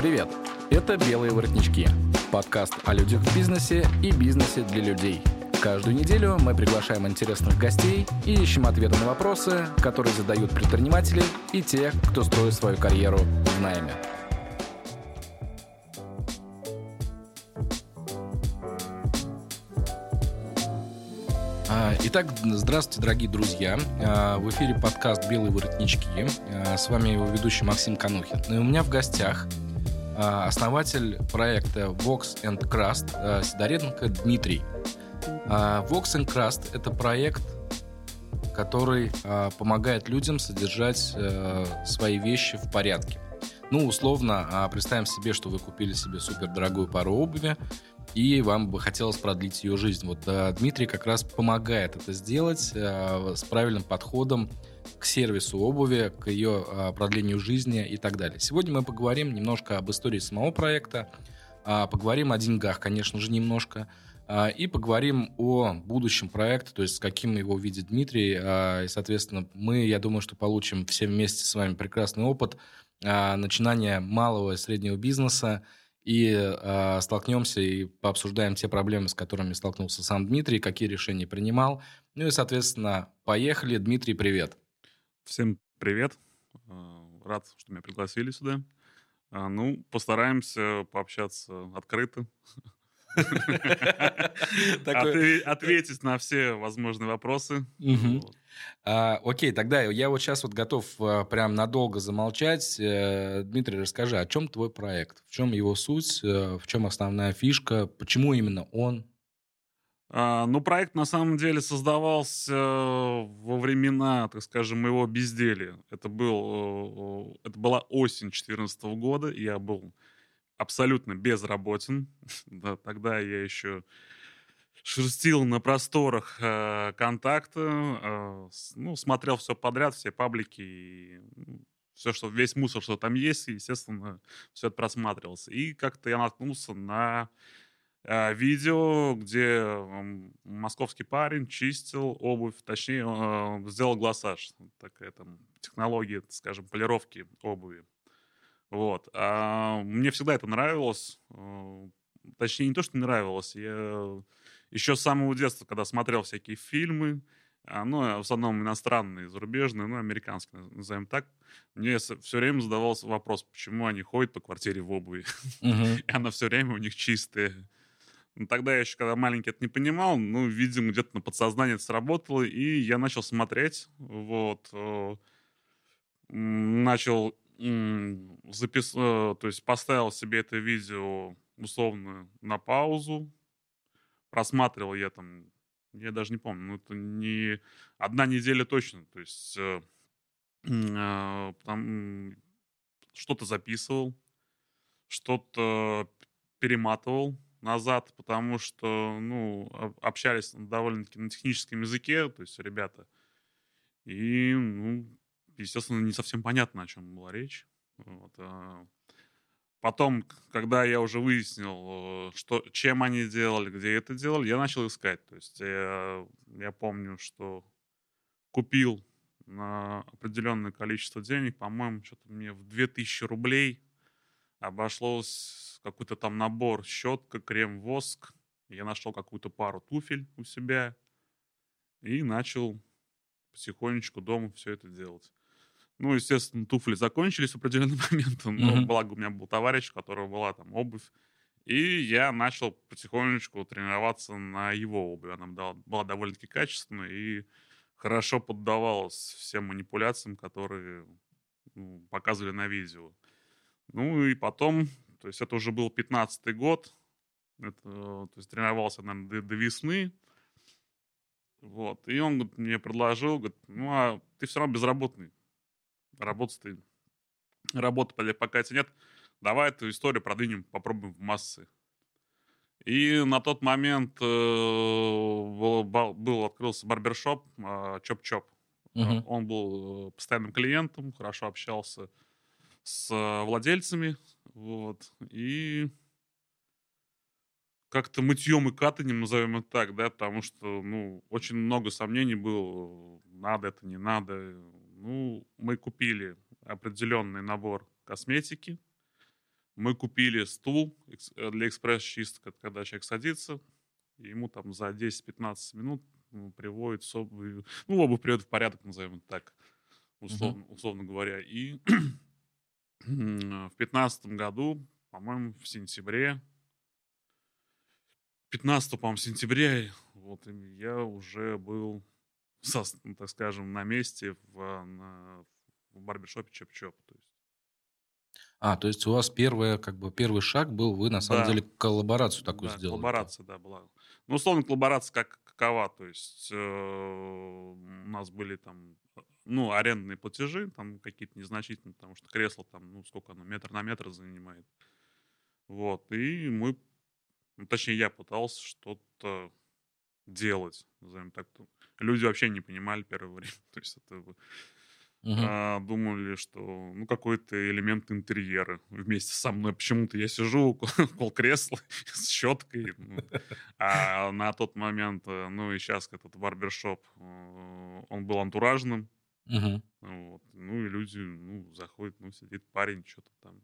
Привет! Это «Белые воротнички» – подкаст о людях в бизнесе и бизнесе для людей. Каждую неделю мы приглашаем интересных гостей и ищем ответы на вопросы, которые задают предприниматели и те, кто строит свою карьеру в найме. А, итак, здравствуйте, дорогие друзья. А, в эфире подкаст «Белые воротнички». А, с вами его ведущий Максим Канухин. И у меня в гостях основатель проекта Vox and Crust Сидоренко Дмитрий. Vox and Crust — это проект, который помогает людям содержать свои вещи в порядке. Ну, условно, представим себе, что вы купили себе супер дорогую пару обуви, и вам бы хотелось продлить ее жизнь. Вот э, Дмитрий как раз помогает это сделать э, с правильным подходом к сервису обуви, к ее э, продлению жизни и так далее. Сегодня мы поговорим немножко об истории самого проекта, э, поговорим о деньгах, конечно же, немножко, э, и поговорим о будущем проекта, то есть каким его видит Дмитрий. И, соответственно, мы, я думаю, что получим все вместе с вами прекрасный опыт начинания малого и среднего бизнеса, и столкнемся и пообсуждаем те проблемы, с которыми столкнулся сам Дмитрий, какие решения принимал. Ну и, соответственно, поехали. Дмитрий, привет. Всем привет. А, рад, что меня пригласили сюда. А, ну, постараемся пообщаться открыто. Ответить на все возможные вопросы. А, окей, тогда я вот сейчас вот готов а, прям надолго замолчать. Э, Дмитрий, расскажи, о чем твой проект? В чем его суть? Э, в чем основная фишка? Почему именно он? А, ну, проект на самом деле создавался во времена, так скажем, моего безделия. Это, был, это была осень 2014 года, я был абсолютно безработен. да, тогда я еще шерстил на просторах э, контакта, э, ну, смотрел все подряд, все паблики, и, ну, все, что весь мусор, что там есть, естественно, все это просматривался. И как-то я наткнулся на э, видео, где московский парень чистил обувь, точнее, э, сделал глассаж. Такая там технология, скажем, полировки обуви. Вот. А мне всегда это нравилось. Э, точнее, не то, что нравилось. Я еще с самого детства, когда смотрел всякие фильмы, а, ну, в основном иностранные, зарубежные, ну, американские, назовем так, мне все время задавался вопрос, почему они ходят по квартире в обуви, и она все время у них чистая. Ну, тогда я еще, когда маленький, это не понимал, ну, видимо, где-то на подсознании это сработало, и я начал смотреть, вот, э, начал запис... Э, то есть поставил себе это видео условно на паузу, просматривал я там, я даже не помню, ну это не одна неделя точно, то есть э, там что-то записывал, что-то перематывал назад, потому что, ну, общались довольно-таки на техническом языке, то есть ребята, и, ну, естественно, не совсем понятно, о чем была речь. Вот, а Потом, когда я уже выяснил, э, что, чем они делали, где это делали, я начал искать. То есть я, я помню, что купил на определенное количество денег, по-моему, что-то мне в 2000 рублей обошлось какой-то там набор щетка, крем, воск. Я нашел какую-то пару туфель у себя и начал потихонечку дома все это делать. Ну, естественно, туфли закончились в определенный момент. Но mm-hmm. благо у меня был товарищ, у которого была там обувь. И я начал потихонечку тренироваться на его обуви. Она была, была довольно-таки качественная и хорошо поддавалась всем манипуляциям, которые ну, показывали на видео. Ну и потом, то есть это уже был 15-й год, это, то есть тренировался, наверное, до, до весны. Вот. И он говорит, мне предложил, говорит, ну а ты все равно безработный работать ты, работы пока тебя нет, давай эту историю продвинем, попробуем в массы. И на тот момент э, был, был открылся барбершоп э, Чоп-Чоп. Uh-huh. Он был э, постоянным клиентом, хорошо общался с владельцами, вот, и как-то мытьем и катанием, назовем это так, да, потому что, ну, очень много сомнений было, надо это, не надо, ну, мы купили определенный набор косметики. Мы купили стул э, для экспресс-чистки, когда человек садится, ему там за 10-15 минут ну, приводит обувь, ну, обувь приводит в порядок, назовем это так, условно, uh-huh. условно говоря. И в 2015 году, по-моему, в сентябре, 15 по-моему, сентября, вот я уже был, со, ну, так скажем, на месте в, на, в барбершопе Чоп-Чоп. То есть а, то есть у вас первое, как бы первый шаг был, вы на самом Да. деле коллаборацию такую Да, сделали. коллаборация, да, была. Ну, условно, коллаборация как какова, то есть э, у нас были там, ну, арендные платежи, там какие-то незначительные, потому что кресло там, ну, сколько оно, метр на метр занимает. Вот, и мы, ну, точнее, я пытался что-то делать, назовем так. Люди вообще не понимали первое время, то есть это Мгм. а, думали, что ну какой-то элемент интерьера вместе со мной. Почему-то я сижу около, кресла с щеткой. ну. А на тот момент, э, ну и сейчас этот барбершоп, э, он был антуражным. Мгм. Вот. Ну и люди, ну, заходят, ну, сидит парень, что-то там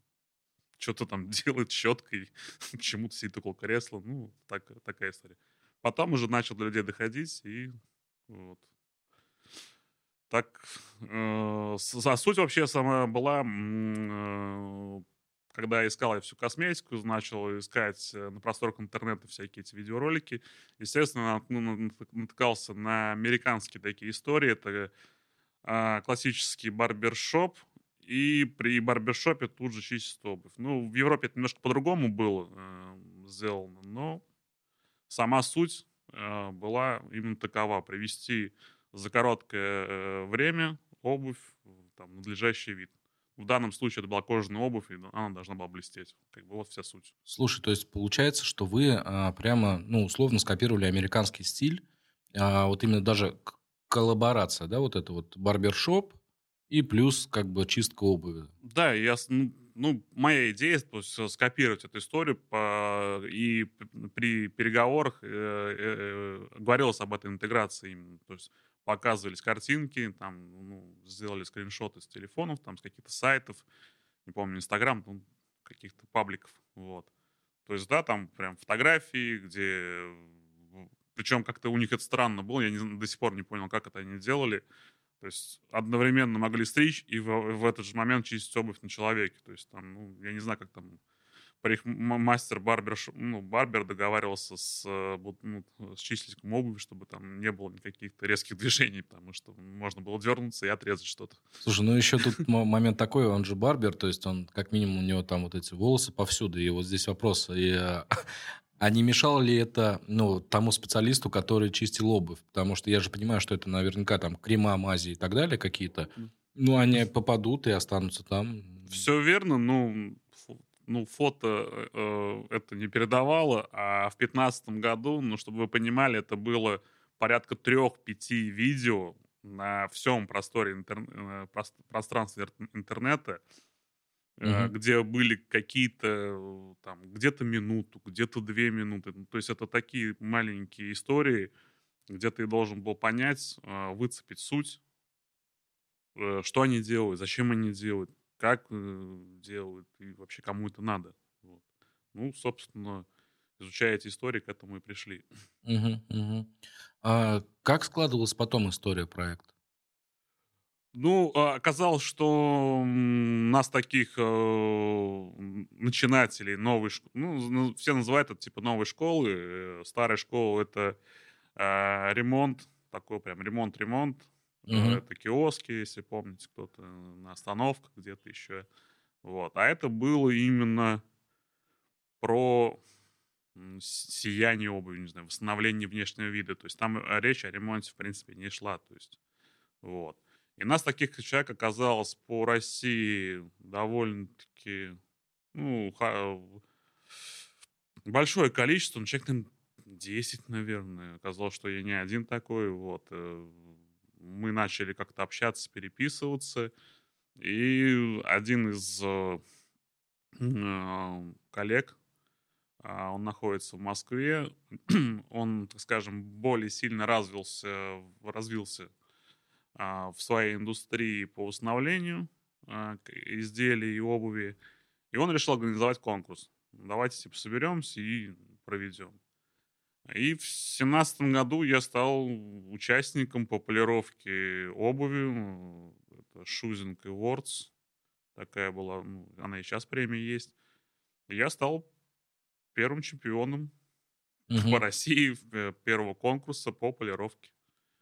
что-то там делает щеткой, почему-то сидит около кресла. Ну, так, такая история. Потом уже начал до людей доходить, и вот. Так, э, суть вообще сама была, э, когда я искал я всю косметику, начал искать э, на просторах интернета всякие эти видеоролики. Естественно, ну, нат- натыкался на американские такие истории. Это а, классический барбершоп, и при барбершопе тут же чистят обувь. Ну, в Европе это немножко по-другому было э, сделано, но сама суть э, была именно такова. Привести за короткое э, время обувь там, надлежащий вид. В данном случае это была кожаная обувь, и она должна была блестеть. Как бы вот вся суть. Слушай, то есть получается, что вы а, прямо, ну, условно скопировали американский стиль, а, вот именно даже коллаборация, да, вот это вот барбершоп и плюс как бы чистка обуви. Да, я, ну, ну, моя идея то есть, э, скопировать эту историю по, и при переговорах э, э, э, говорилось об этой интеграции именно. То есть показывались картинки, там, ну, сделали скриншоты с телефонов, там, с каких-то сайтов, не помню, Инстаграм, ну, каких-то пабликов, вот. То есть, да, там прям фотографии, где... Причем как-то у них это странно было, я не до сих пор не понял, как это они делали. То есть одновременно могли стричь и в, в этот же момент чистить обувь на человеке. То есть там, ну, я не знаю, как там мастер барбер, ну, барбер договаривался с, э, ну, с чистильщиком обуви, чтобы там не было никаких резких движений, потому что можно было дернуться и отрезать что-то. Слушай, ну еще тут момент такой, он же барбер, то есть он, как минимум, у него там вот эти волосы повсюду, и вот здесь вопрос, и, э, а не мешало ли это, ну, тому специалисту, который чистил обувь? Потому что я же понимаю, что это наверняка там крема, мази и так далее какие-то, ну, они попадут и останутся там. Все верно, ну, ну фото э, это не передавало, а в 2015 году, ну, чтобы вы понимали, это было порядка трех-пяти видео на всем просторе интер- э, прос- пространстве интернета, Мгм. где были какие-то там где-то минуту, где-то две минуты. Ну, То есть это такие маленькие истории, где ты должен был понять, э, выцепить суть, что они делают, зачем они делают, как э, делают и вообще кому это надо. Вот. Ну, собственно, изучая эти истории, к этому и пришли. Мгм, мгм. А как складывалась потом история проекта? Ну, а, оказалось, что нас таких э, начинателей новой школы, ну, ну, все называют это типа новой школы, э, старая школа это э, ремонт, такой прям ремонт-ремонт, Э, Мгм. это киоски, если помните, кто-то на остановках где-то еще, вот, а это было именно про сияние обуви, не знаю, восстановление внешнего вида, то есть там э, речь о ремонте, в принципе, не шла, то есть, вот. И нас таких человек оказалось по России довольно-таки, ну, большое количество, ну, человек, наверное, 10, наверное. Оказалось, что я не один такой, вот. Мы начали как-то общаться, переписываться, и один из э, э, коллег, а, он находится в Москве, он, так скажем, более сильно развился, развился а, в своей индустрии по установлению а, изделий и обуви. И он решил организовать конкурс. Давайте типа соберемся и проведем. И в семнадцатом году я стал участником популировки обуви. Это Shoesing Awards. Такая была, ну, она и сейчас премия есть. И я стал первым чемпионом угу. по России э, первого конкурса по полировке.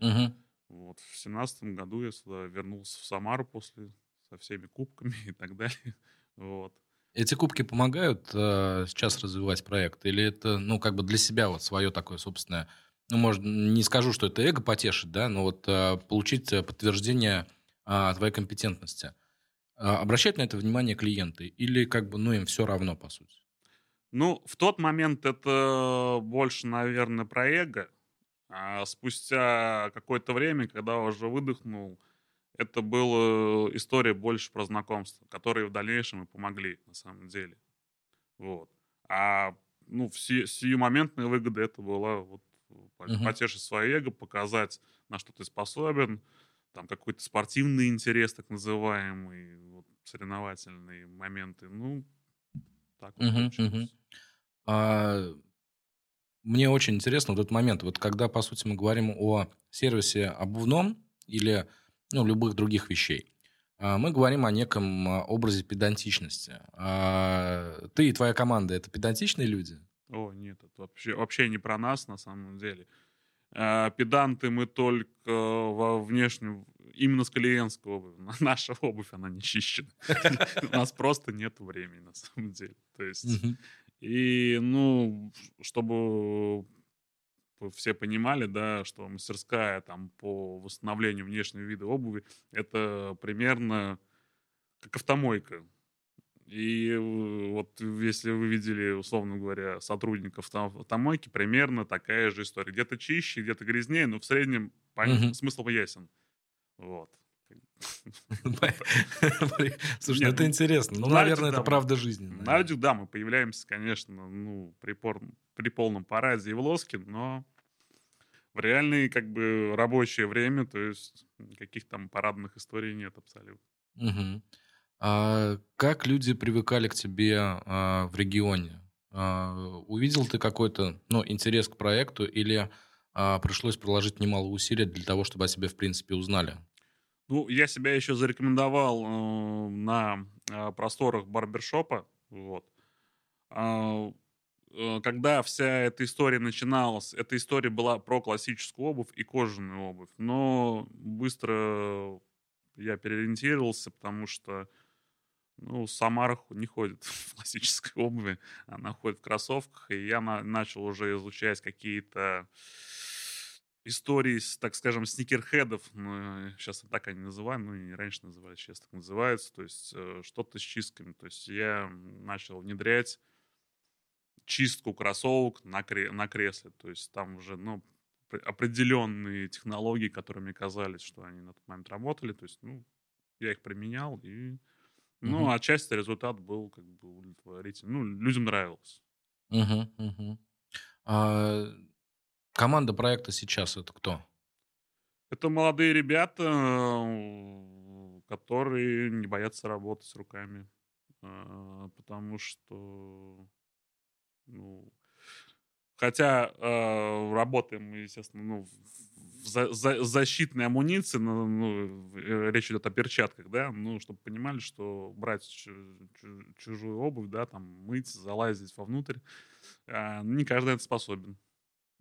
Угу. Вот. В семнадцатом году я сюда вернулся в Самару после со всеми кубками и так далее. Вот. Эти кубки помогают э, сейчас развивать проект? Или это, ну, как бы для себя вот свое такое собственное, ну, может, не скажу, что это эго потешит, да, но вот э, получить э, подтверждение э, твоей компетентности. Э, обращать на это внимание клиенты? Или как бы, ну, им все равно, по сути? Ну, в тот момент это больше, наверное, про эго. А спустя какое-то время, когда уже выдохнул, это была история больше про знакомства, которые в дальнейшем и помогли, на самом деле. Вот. А ну, все, сиюмоментная выгода это была вот uh-huh. потешить свое эго, показать, на что ты способен, там какой-то спортивный интерес, так называемый, вот, соревновательные моменты. Ну, так вот uh-huh, uh-huh. А, мне очень интересно вот этот момент. Вот когда, по сути, мы говорим о сервисе обувном или ну, любых других вещей. А, мы говорим о неком а, образе педантичности. А, ты и твоя команда — это педантичные люди? О, нет, это вообще, вообще не про нас на самом деле. Педанты мы только во внешнем, именно с клиентской обуви. Наша обувь, она не чищена. У нас просто нет времени на самом деле. То есть, и, ну, чтобы все понимали, да, что мастерская там по восстановлению внешнего вида обуви это примерно как автомойка. И э, вот если вы видели, условно говоря, сотрудников автомойки, примерно такая же история. Где-то чище, где-то грязнее, но в среднем mm-hmm. смысл ясен. Вот. Слушай, ну это интересно. Ну, наверное, это правда жизни. На радио, да, мы появляемся, конечно, ну, при полном параде и в лоске, но в реальное как бы рабочее время, то есть каких там парадных историй нет абсолютно. Угу. А как люди привыкали к тебе а, в регионе? А, увидел ты какой-то ну, интерес к проекту или а, пришлось приложить немало усилий для того, чтобы о себе в принципе узнали? Ну, я себя еще зарекомендовал э, на э, просторах барбершопа, вот. Э, Э, когда вся эта история начиналась, эта история была про классическую обувь и кожаную обувь. Но быстро я переориентировался, потому что ну, Самара не ходит в классической обуви, она ходит в кроссовках, и я на, начал уже изучать какие-то истории, так скажем, сникерхедов, ну, сейчас так они называют, ну и раньше называли, сейчас так называются, то есть э, что-то с чистками, то есть я начал внедрять чистку кроссовок на, кре- на кресле. То есть там уже, ну, определенные технологии, которые мне казались, что они на тот момент работали. То есть, ну, я их применял, и, ну, угу. отчасти результат был как бы удовлетворительный. Ну, людям нравилось. Угу. А, команда проекта сейчас это кто? Это молодые ребята, которые не боятся работать руками. А, потому что ну, хотя э, работаем мы, естественно, ну, в за, за, защитной амуниции, ну, ну, э, речь идет о перчатках, да, ну, чтобы понимали, что брать чужую обувь, да, там, мыть, залазить вовнутрь, э, не каждый это способен.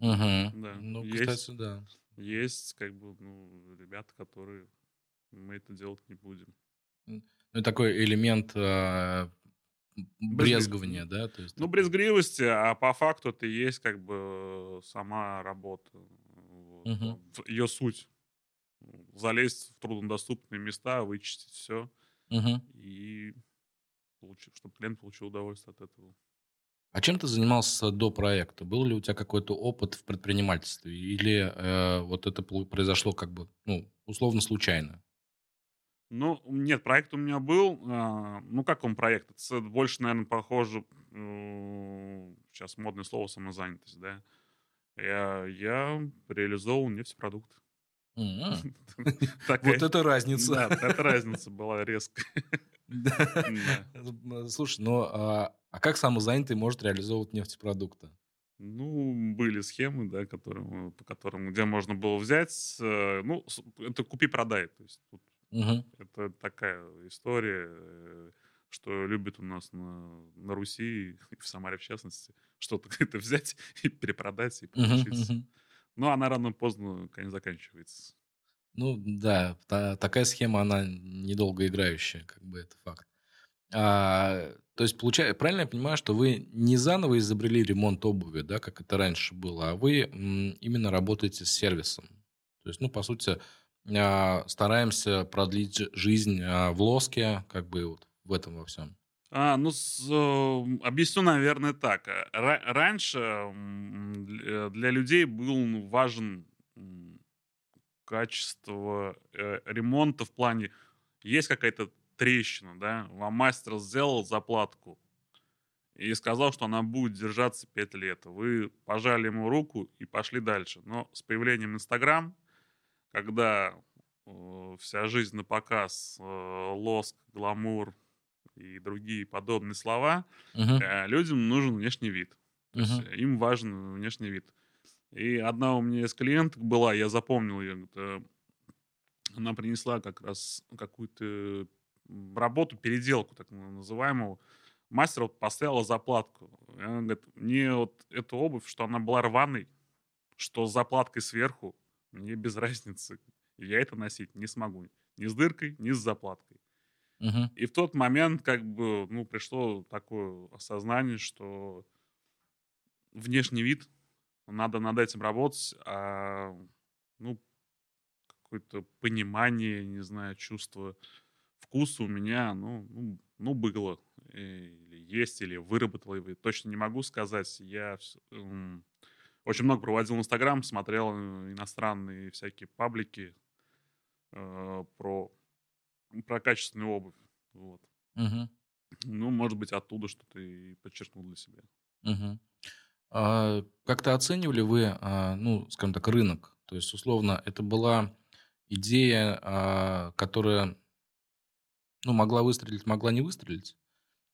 Угу. Да. Ну, есть, кстати, да. Есть, как бы, ну, ребята, которые мы это делать не будем. Ну, такой элемент э, брезгование, да? То есть, ну, брезгливости, а по факту это и есть как бы сама работа. Вот. Угу. Ее суть. Залезть в труднодоступные места, вычистить все. Угу. И получить, чтобы клиент получил удовольствие от этого. А чем ты занимался до проекта? Был ли у тебя какой-то опыт в предпринимательстве? Или э, вот это произошло как бы, ну, условно случайно? Ну, нет, проект у меня был. А, ну, как он проект? Это больше, наверное, похоже... Сейчас модное слово самозанятость, да? Я, я реализовал нефтепродукт. Вот это разница. Да, это разница была резкая. Слушай, ну а, а как самозанятый может реализовывать нефтепродукты? Ну, были схемы, да, которые, по которым, где можно было взять, э, ну, это купи-продай, то есть тут угу. это такая история, э, что любят у нас на, на Руси, и в Самаре в частности, что-то это взять и перепродать, и получить. Угу, угу. Но она рано или поздно, конечно, заканчивается. Ну, да, та, такая схема, она недолго играющая, как бы это факт. А, то есть, получается, правильно я понимаю, что вы не заново изобрели ремонт обуви, да, как это раньше было, а вы именно работаете с сервисом. То есть, ну, по сути, а, стараемся продлить жизнь а, в лоске, как бы вот в этом во всем. А, ну, с, э, объясню, наверное, так. Р- раньше э, для людей был важен качество э, ремонта в плане есть какая-то трещину, да, вам мастер сделал заплатку и сказал, что она будет держаться 5 лет. Вы пожали ему руку и пошли дальше. Но с появлением Инстаграм, когда э, вся жизнь на показ, э, лоск, гламур и другие подобные слова, uh-huh. э, людям нужен внешний вид. То uh-huh. есть им важен внешний вид. И одна у меня из клиенток была, я запомнил ее, она принесла как раз какую-то работу, переделку так называемую, мастер вот поставила заплатку. И она говорит, мне вот эту обувь, что она была рваной, что с заплаткой сверху, мне без разницы. Я это носить не смогу. Ни с дыркой, ни с заплаткой. Uh-huh. И в тот момент как бы, ну, пришло такое осознание, что внешний вид, надо над этим работать, а, ну, какое-то понимание, не знаю, чувство вкус у меня, ну, ну, ну было. Или есть, или выработал его. Точно не могу сказать. Я очень много проводил Инстаграм, смотрел э, иностранные всякие паблики э, про, про качественную обувь. Вот. Угу. Ну, может быть, оттуда что-то и подчеркнул для себя. Угу. А, как-то оценивали вы, а, ну, скажем так, рынок? То есть, условно, это была идея, а, которая ну, могла выстрелить, могла не выстрелить.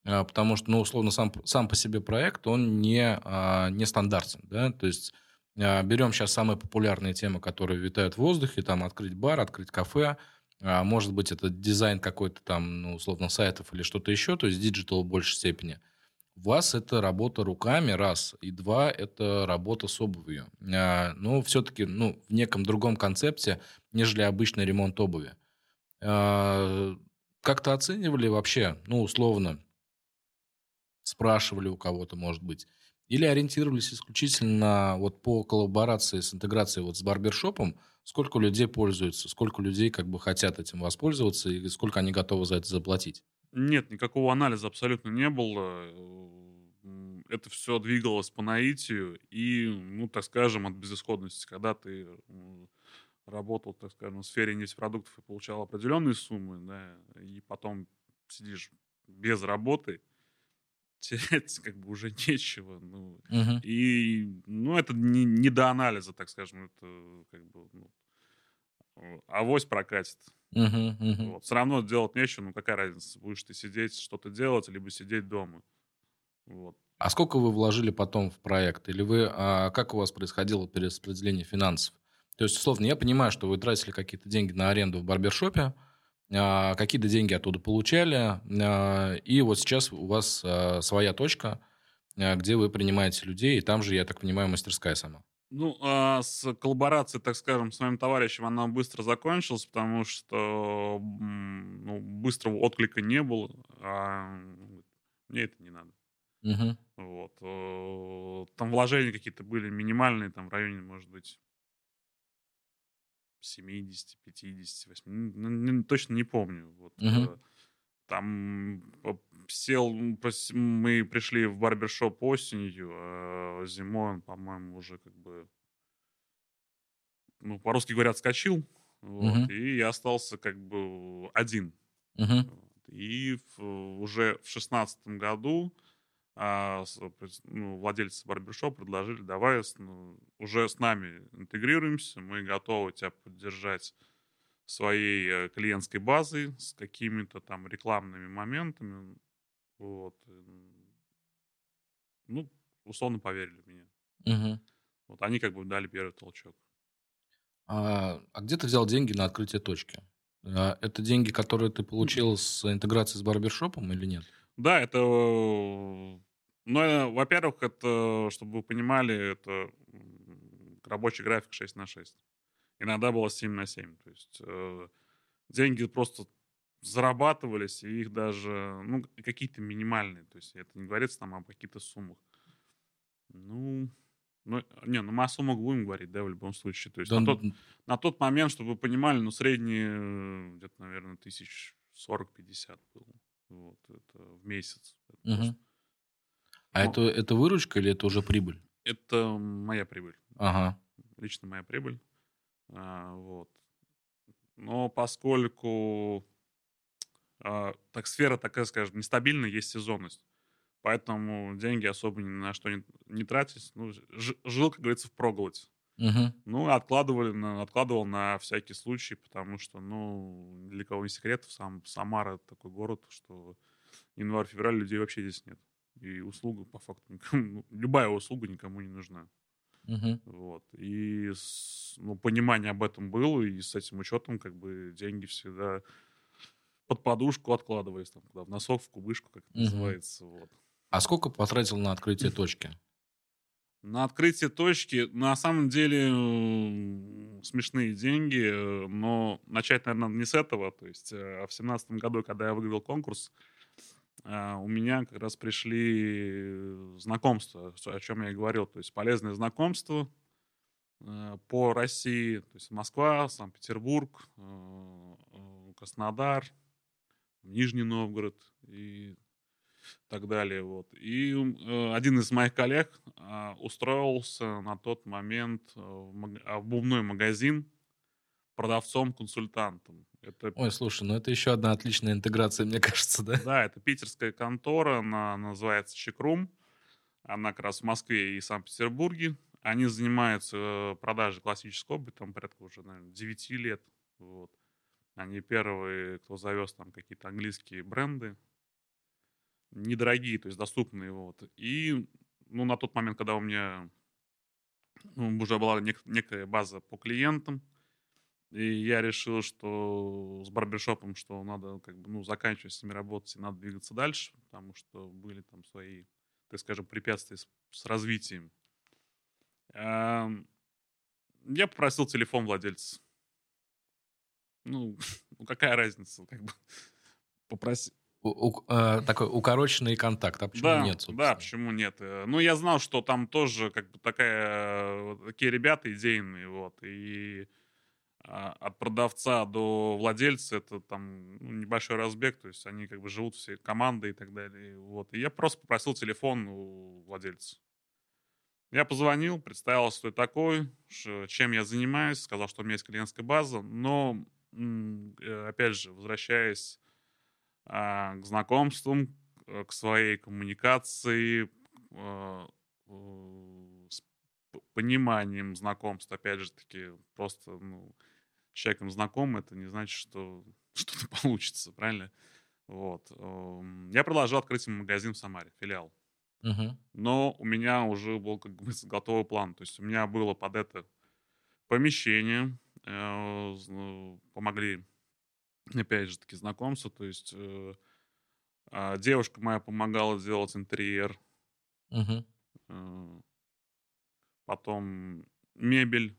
А, потому что, ну, условно, сам, сам по себе проект, он не, а, не стандартен, да, то есть а, берем сейчас самые популярные темы, которые витают в воздухе, там, открыть бар, открыть кафе, может быть, это дизайн какой-то там, ну, условно, сайтов или что-то еще, то есть digital в большей степени. У вас это работа руками, раз, и два, это работа с обувью. Но все-таки, ну, в неком другом концепте, нежели обычный ремонт обуви как-то оценивали вообще, ну, условно, спрашивали у кого-то, может быть, или ориентировались исключительно вот по коллаборации с интеграцией вот с барбершопом, сколько людей пользуются, сколько людей как бы хотят этим воспользоваться и сколько они готовы за это заплатить? Нет, никакого анализа абсолютно не было. Это все двигалось по наитию и, ну, так скажем, от безысходности. Когда ты работал, так скажем, в сфере нефтепродуктов и получал определенные суммы, да, и потом сидишь без работы, терять как бы уже нечего. Ну, uh-huh. И, ну, это не, не до анализа, так скажем, это как бы, ну, авось прокатит. Uh-huh, uh-huh. Вот. Все равно делать нечего, ну какая разница, будешь ты сидеть, что-то делать, либо сидеть дома. Вот. А сколько вы вложили потом в проект? Или вы, а, как у вас происходило перераспределение финансов? То есть, условно, я понимаю, что вы тратили какие-то деньги на аренду в барбершопе, а, какие-то деньги оттуда получали, а, и вот сейчас у вас а, своя точка, где вы принимаете людей, и там же, я так понимаю, мастерская сама. Ну, а с коллаборацией, так скажем, с моим товарищем она быстро закончилась, потому что ну, быстрого отклика не было, а мне это не надо. Угу. Вот. Э, там вложения какие-то были минимальные, там в районе, может быть, 70, 50, 80, ну, точно не помню. Вот, угу. Там сел, мы пришли в барбершоп осенью, а зимой по-моему, уже как бы, ну, по-русски говорят, скочил, вот, угу. и я остался как бы один. Угу. И в, уже в шестнадцатом году а, ну, владельцы барбершоп предложили, давай ну, уже с нами интегрируемся, мы готовы тебя поддержать своей э, клиентской базой, с какими-то там рекламными моментами. Вот. Ну, условно поверили меня. Мгм. Вот они как бы дали первый толчок. А, а где ты взял деньги на открытие точки? А, Это деньги, которые ты получил с интеграцией с барбершопом или нет? Да, это... Ну, во-первых, это, чтобы вы понимали, это рабочий график 6 на 6. Иногда было 7 на 7. То есть э, деньги просто зарабатывались, и их даже, ну, какие-то минимальные. То есть это не говорится там о каких-то суммах. Ну, ну, не, ну мы о суммах будем говорить, да, в любом случае. То есть Да, на, тот, н- на тот момент, чтобы вы понимали, ну, средний э, где-то, наверное, тысяч 40-50 был. Вот, это в месяц. Это, Мгм. просто- А Ну. это, это выручка или это уже прибыль? это моя прибыль. Ага. Лично моя прибыль. А, вот. Но поскольку а, так сфера такая, скажем, нестабильная, есть сезонность. Поэтому деньги особо ни на что не, не тратить. Ну, жил, как говорится, в проголодь. Мгм. Ну, откладывали, на, откладывал на всякий случай, потому что, ну, для кого не секрет, сам Самара такой город, что январь-февраль людей вообще здесь нет. И услуга, по факту, никому, ну, любая услуга никому не нужна. Мгм. Вот. И ну, понимание об этом было, и с этим учетом, как бы, деньги всегда под подушку откладываясь, там, куда, в носок, в кубышку, как это Мгм. называется. Вот. А сколько потратил на открытие точки? На открытие точки, на самом деле, смешные деньги, э, но начать, наверное, не с этого. То есть э, в семнадцатом году, когда я выиграл конкурс, а, у меня как раз пришли знакомства, о чем я и говорил. То есть полезное знакомство э, по России. То есть Москва, Санкт-Петербург, э, э, Краснодар, Нижний Новгород и так далее. Вот. И один из моих коллег а, устроился на тот момент а, в обувной магазин продавцом-консультантом. Это, Ой, слушай, ну это еще одна отличная интеграция, мне кажется, да? да, это питерская контора, она называется Чекрум. Она как раз в Москве и Санкт-Петербурге. Они занимаются э, продажей классической обуви, там порядка уже, наверное, 9 лет. Вот. Они первые, кто завез там какие-то английские бренды. Недорогие, то есть доступные. Вот. И ну, на тот момент, когда у меня ну, уже была нек- некая база по клиентам, и я решил, что с барбершопом, что надо как бы, ну, заканчивать с ними работать, и надо двигаться дальше, потому что были там свои, так скажем, препятствия с, с развитием. Я попросил телефон владельца. Ну, ну какая разница, как бы попроси. У- у- э, такой укороченный контакт, а почему да, нет, да, собственно? почему нет? Э, Ну, я знал, что там тоже как бы такая, вот такие ребята идейные, вот, и от продавца до владельца это там ну, небольшой разбег, то есть они как бы живут все командой и так далее, вот. И я просто попросил телефон у владельца. Я позвонил, представился, кто я такой, чем я занимаюсь, сказал, что у меня есть клиентская база, но, э, опять же, возвращаясь а, к знакомствам, э, к своей коммуникации, э, э, с пониманием знакомств, опять же таки, просто ну, человеком знаком, это не значит, что что-то получится, правильно? Вот. эм, Я предложил открыть магазин в Самаре, филиал. Мгм. Но у меня уже был, как говорится, готовый план. То есть у меня было под это помещение, э, помогли, опять же таки, знакомства. То есть э, а, девушка моя помогала делать интерьер, э, потом мебель.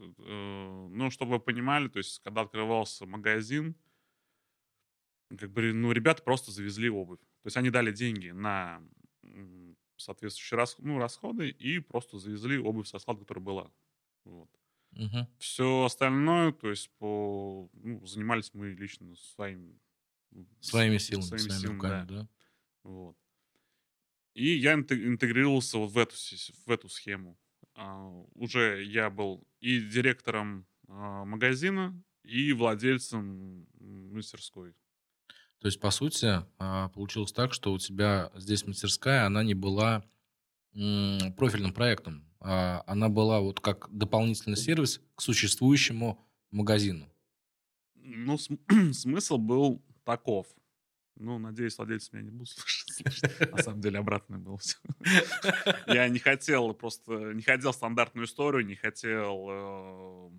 Э, Ну, чтобы вы понимали, то есть когда открывался магазин, как бы, ну, ребята просто завезли обувь. То есть они дали деньги на соответствующие рас- ну, расходы и просто завезли обувь со склада, которая была. Вот. Мгм. Все остальное, то есть по, ну, занимались мы лично своим, Своими силами, своими своими силами, руками, да. да? Вот. И я инте- интегрировался вот в эту, в эту схему. А, уже я был и директором а, магазина, и владельцем мастерской. То есть, по сути, а, получилось так, что у тебя здесь мастерская, она не была профильным проектом. Она была вот как дополнительный сервис к существующему магазину. Ну, смысл был таков. Ну, надеюсь, владельцы меня не будут слушать. На самом деле, обратное было все. Я не хотел просто, не хотел стандартную историю, не хотел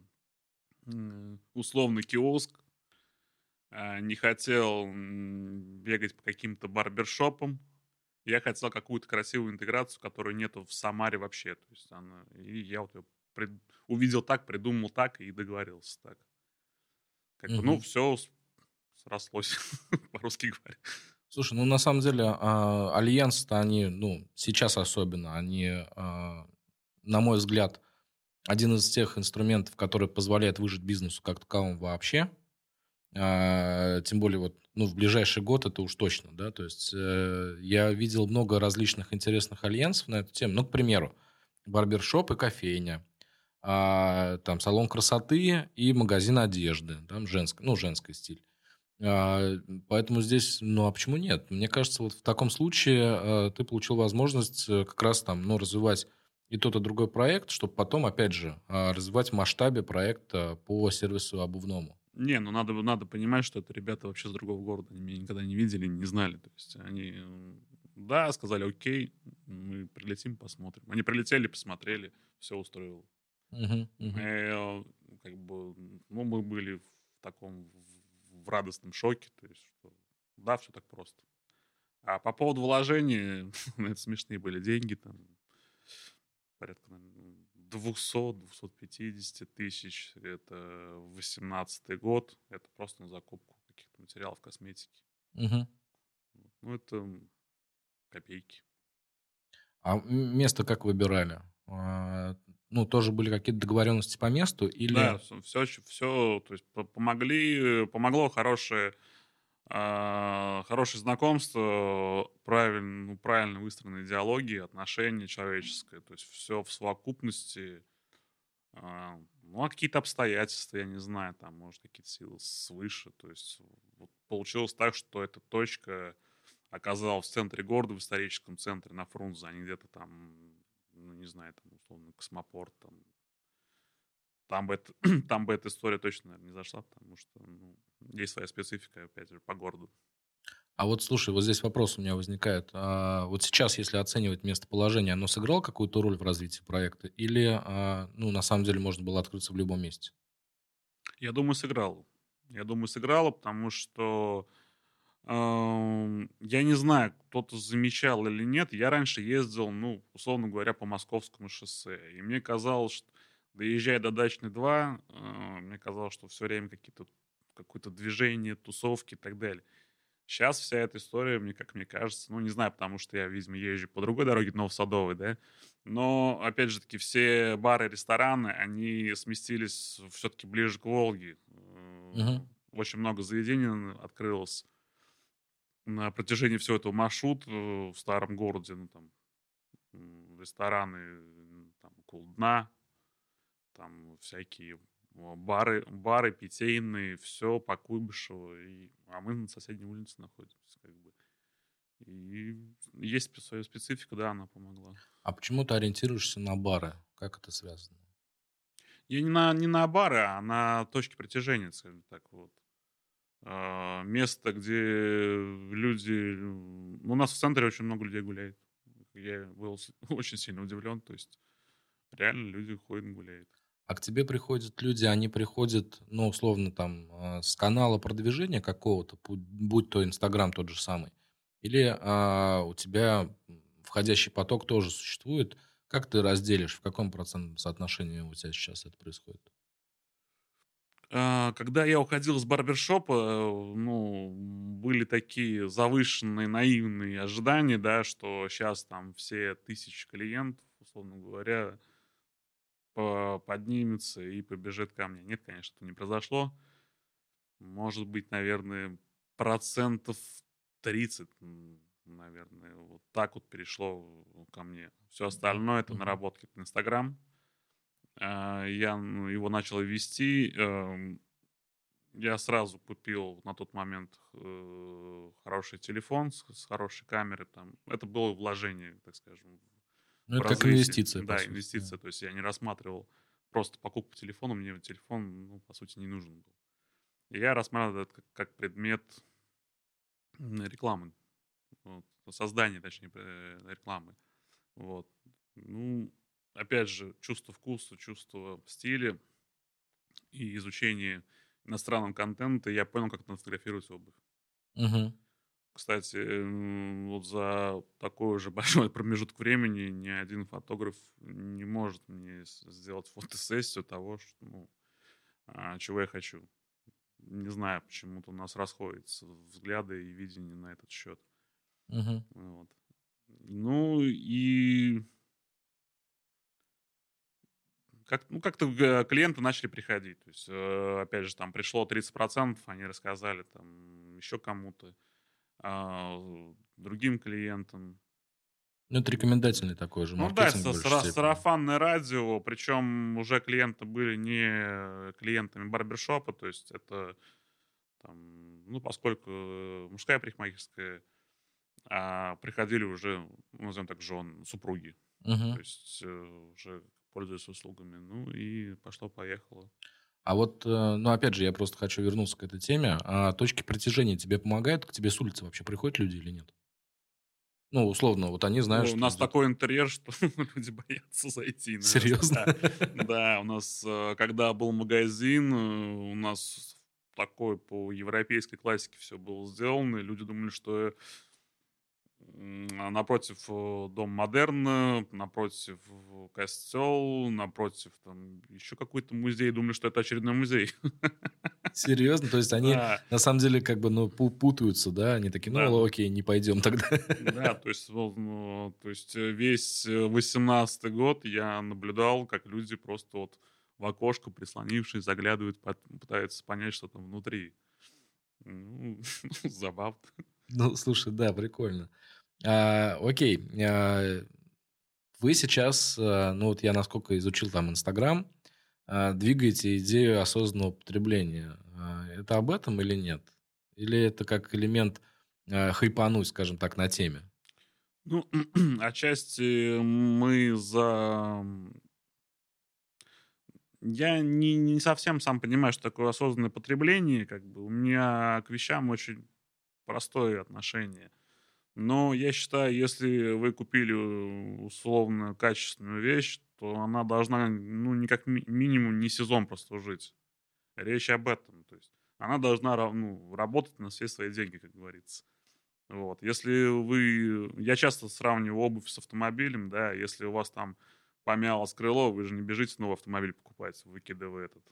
э, условный киоск, э, не хотел бегать по каким-то барбершопам. Я хотел какую-то красивую интеграцию, которой нету в Самаре вообще. То есть она, и я вот ее пред, увидел так, придумал так и договорился так. Как бы, ну, все срослось, по-русски говоря. Слушай, ну на самом деле э, альянсы-то они, ну сейчас особенно, они, э, на мой взгляд, один из тех инструментов, который позволяет выжить бизнесу как таковому вообще. Э, тем более вот, ну в ближайший год это уж точно, да. То есть э, я видел много различных интересных альянсов на эту тему. Ну, к примеру, барбершоп и кофейня. А, там салон красоты и магазин одежды, там женский, ну, женский стиль. А, поэтому здесь, ну а почему нет? Мне кажется, вот в таком случае а, ты получил возможность э, как раз там, ну, развивать и тот, и другой проект, чтобы потом, опять же, а, развивать в масштабе проекта по сервису обувному. Не, ну надо, надо понимать, что это ребята вообще с другого города. Они меня никогда не видели, не знали. То есть они, да, сказали, окей, мы прилетим, посмотрим. Они прилетели, посмотрели, все устроило. Uh-huh, uh-huh. И, как бы, ну, мы были в таком в радостном шоке. То есть, что да, все так просто. А по поводу вложений, ну, это смешные были деньги, там порядка 200-250 тысяч. Это 18 год. Это просто на закупку каких-то материалов косметики. Угу. Ну, это копейки. А место как выбирали? Ну, тоже были какие-то договоренности по месту? Или... Да, все, все, то есть помогли, помогло хорошее, э, хорошее знакомство, правильно, ну, правильно выстроенные диалоги, отношения человеческое, то есть все в совокупности. Э, ну, а какие-то обстоятельства, я не знаю, там, может, какие-то силы свыше. То есть вот получилось так, что эта точка оказалась в центре города, в историческом центре на Фрунзе, а не где-то там ну, не знаю, там, условно, космопорт, там, там бы, это, там бы эта история точно, наверное, не зашла, потому что ну, есть своя специфика, опять же, по городу. А вот слушай, вот здесь вопрос у меня возникает. А вот сейчас, если оценивать местоположение, оно сыграло какую-то роль в развитии проекта? Или, а, ну, на самом деле, можно было открыться в любом месте? Я думаю, сыграло. Я думаю, сыграло, потому что я не знаю, кто-то замечал или нет. Я раньше ездил, ну, условно говоря, по московскому шоссе. И мне казалось, что доезжая до Дачной 2, а, мне казалось, что все время какие-то какое-то движение, тусовки и так далее. Сейчас вся эта история, мне как мне кажется, ну, не знаю, потому что я, видимо, езжу по другой дороге, Новосадовой, да, но, опять же таки, все бары, рестораны, они сместились все-таки ближе к Волге. Угу. Очень много заведений открылось на протяжении всего этого маршрута э, в старом городе, ну, там, рестораны там, около дна, там всякие бары, бары питейные, все по Куйбышеву, и, а мы на соседней улице находимся, как бы. И есть своя специфика, да, она помогла. А почему ты ориентируешься на бары? Как это связано? Я не на, не на бары, а на точки притяжения, скажем так, вот. А, место, где люди... У нас в центре очень много людей гуляет. Я был очень сильно удивлен. То есть реально люди ходят, гуляют. А к тебе приходят люди, они приходят, ну, условно, там, а, с канала продвижения какого-то, будь то Инстаграм тот же самый, или а, у тебя входящий поток тоже существует. Как ты разделишь, в каком процентном соотношении у тебя сейчас это происходит? А, когда я уходил с барбершопа, ну, были такие завышенные, наивные ожидания, да, что сейчас там все тысячи клиентов, условно говоря, поднимется и побежит ко мне. Нет, конечно, это не произошло. Может быть, наверное, процентов 30, наверное, вот так вот перешло ко мне. Все остальное это наработки в Инстаграм. А, я ну, его начал вести. Эм, я сразу купил на тот момент э, хороший телефон с, с хорошей камерой. Там. Это было вложение, так скажем. Ну, это как инвестиция. Да, инвестиция. То есть я не рассматривал просто покупку телефона. Мне телефон, ну, по сути, не нужен был. Я рассматриваю это как, как предмет рекламы. Вот, создания, точнее, э, рекламы. Вот. Ну, опять же, чувство вкуса, чувство стиля и изучение иностранного контента, я понял, как надо фотографировать обувь. Угу. Кстати, вот за такой же большой промежуток времени ни один фотограф не может мне сделать фотосессию того, что, ну, а, чего я хочу. Не знаю, почему-то у нас расходятся взгляды и видения на этот счет. Угу. Вот. Ну и как, ну, как-то клиенты начали приходить. То есть, э, опять же, там пришло 30%, они рассказали там еще кому-то, а, другим клиентам. Ну, это рекомендательный такой же Ну да, сарафанное радио, причем уже клиенты были не клиентами барбершопа, то есть это там, ну, поскольку мужская парикмахерская, а приходили уже, назовем так, жен, супруги. Угу. То есть э, уже пользуюсь услугами. Ну и пошло-поехало. А вот, э, ну, опять же, я просто хочу вернуться к этой теме. А точки притяжения тебе помогают? К тебе с улицы вообще приходят люди или нет? Ну, условно, вот они знают, ну, что... У нас такой интерьер, что люди боятся зайти. Наверное. Серьезно? Да. да, у нас, э, когда был магазин, э, у нас такой по европейской классике все было сделано, и люди думали, что напротив э, дом Модерн, напротив костел, напротив там еще какой-то музей. Думали, что это очередной музей. Серьезно? То есть они да. на самом деле как бы ну, путаются, да? Они такие, ну да. окей, не пойдем тогда. Да, то есть, ну, то есть э, весь 18 год я наблюдал, как люди просто вот в окошко прислонившись, заглядывают, пытаются понять, что там внутри. Ну, забавно. Ну, слушай, да, прикольно. А, окей. А, вы сейчас, а, ну вот я насколько изучил там Инстаграм, а, двигаете идею осознанного потребления. А, это об этом или нет? Или это как элемент хайпануть, скажем так, на теме? Ну, отчасти мы за... Я не, не совсем сам понимаю, что такое осознанное потребление. Как бы. У меня к вещам очень простое отношение. Но я считаю, если вы купили условно качественную вещь, то она должна, ну, не как ми- минимум не сезон прослужить. Речь об этом. То есть она должна ну, работать на все свои деньги, как говорится. Вот. Если вы... Я часто сравниваю обувь с автомобилем, да, если у вас там помялось крыло, вы же не бежите новый автомобиль покупать, выкидывая этот.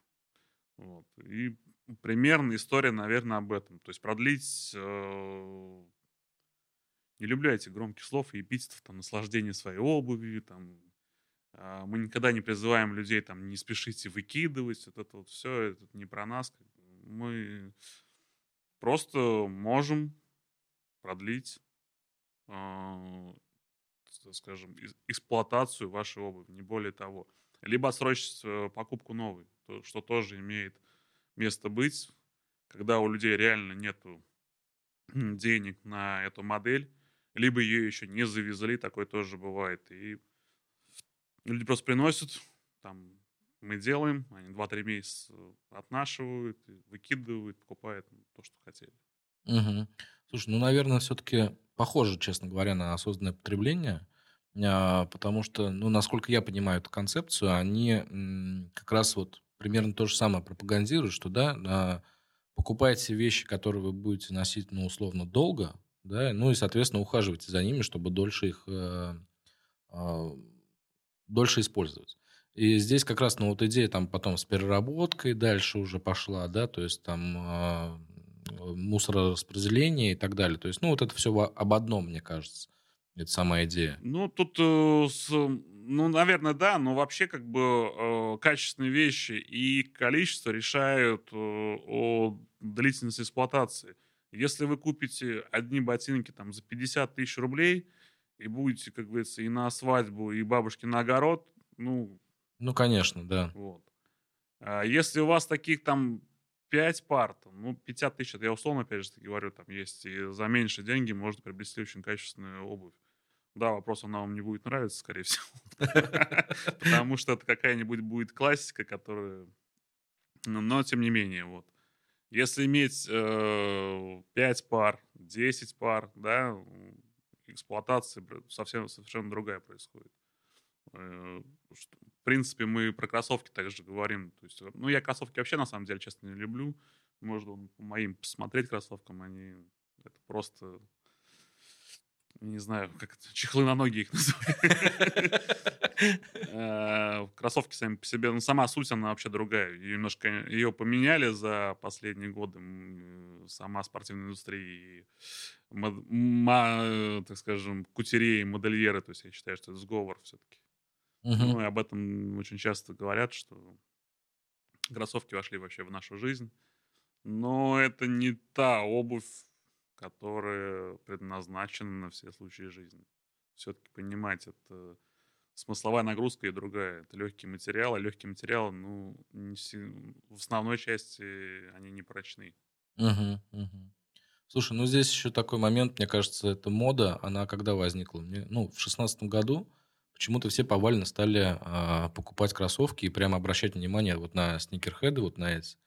Вот. И примерно история, наверное, об этом. То есть продлить э, не люблю эти громких слов и эпитетов, там, наслаждение своей обуви, там, а, мы никогда не призываем людей, там, не спешите выкидывать, вот это вот все, это не про нас. Мы просто можем продлить, э, скажем, эксплуатацию вашей обуви, не более того. Либо отсрочить э, покупку новой, что тоже имеет место быть, когда у людей реально нет денег на эту модель, либо ее еще не завезли, такое тоже бывает. И люди просто приносят, там, мы делаем, они 2-3 месяца отношивают, выкидывают, покупают то, что хотели. Угу. Слушай, ну, наверное, все-таки похоже, честно говоря, на осознанное потребление, а, потому что, ну, насколько я понимаю эту концепцию, они как раз вот примерно то же самое пропагандируют, что, да, а, покупайте вещи, которые вы будете носить, ну, условно, долго, да, ну и, соответственно, ухаживайте за ними, чтобы дольше их э, э, дольше использовать. И здесь как раз, ну, вот идея там потом с переработкой дальше уже пошла, да, то есть там э, мусорораспределение и так далее. То есть, ну, вот это все об одном, мне кажется. Это сама идея. Ну, тут, э, с, ну, наверное, да, но вообще как бы э, качественные вещи и количество решают э, о длительности эксплуатации. Если вы купите одни ботинки там за 50 тысяч рублей и будете, как говорится, и на свадьбу, и бабушки на огород, ну... Ну, конечно, да. Вот. А если у вас таких там 5 пар, там, ну, 50 тысяч, это я условно, опять же, говорю, там есть и за меньше деньги можно приобрести очень качественную обувь. Да, вопрос, она вам не будет нравиться, скорее всего. Потому что это какая-нибудь будет классика, которая... Но, тем не менее, вот. Если иметь э, 5 пар, 10 пар, да, эксплуатация совсем совершенно другая происходит. Э, в принципе, мы про кроссовки также говорим. То есть, ну, я кроссовки вообще, на самом деле, честно, не люблю. Можно по моим посмотреть кроссовкам, они это просто не знаю, как это, чехлы на ноги их называют. Э, кроссовки сами по себе, ну, сама суть, она вообще другая. Немножко, ее поменяли за последние годы. Сама спортивная индустрия и, так скажем, кутерей, модельеры. То есть я считаю, что это сговор все-таки. Ну, и об этом очень часто говорят, что кроссовки вошли вообще в нашу жизнь. Но это не та обувь, которая предназначена на все случаи жизни. Все-таки понимать, это смысловая нагрузка и другая. Это легкий материал, а легкий материал, ну, не, в основной части они не прочны. Угу, угу. Слушай, ну здесь еще такой момент, мне кажется, это мода, она когда возникла? Мне, ну, в шестнадцатом году почему-то все повально стали а, покупать кроссовки и прямо обращать внимание вот на сникерхеды, вот на эти.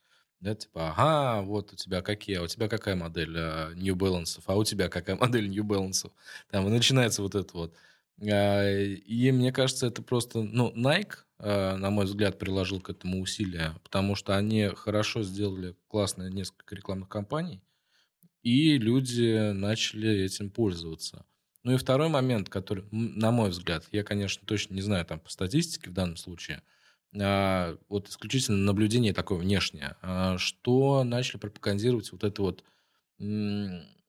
Да, типа, ага, вот у тебя какие, а у тебя какая модель uh, New Balance, а у тебя какая модель New Balance. Там и начинается вот это вот. Uh, и мне кажется, это просто, ну, Nike, uh, на мой взгляд, приложил к этому усилия, потому что они хорошо сделали классные несколько рекламных кампаний, и люди начали этим пользоваться. Ну и второй момент, который, на мой взгляд, я, конечно, точно не знаю там по статистике в данном случае, а, вот исключительно наблюдение такое внешнее, а, что начали пропагандировать вот это вот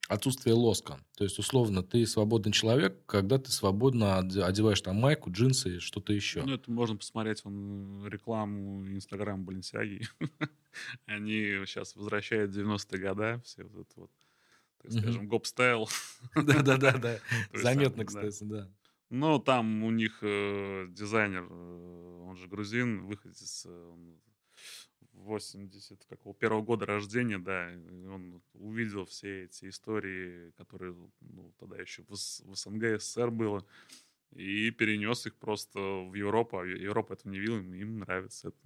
отсутствие лоска. То есть, условно, ты свободный человек, когда ты свободно одеваешь там майку, джинсы и что-то еще. Ну, это можно посмотреть вон, рекламу Инстаграм Баленсиаги. Они сейчас возвращают 90-е годы, все вот это вот, так скажем, гоп-стайл. Да-да-да, заметно, кстати, да. Ну, там у них э, дизайнер, э, он же грузин, выходец, э, он 80 какого первого года рождения, да, он увидел все эти истории, которые ну, тогда еще в, в СНГ, СССР было, и перенес их просто в Европу, а Европа это не видела, им нравится это.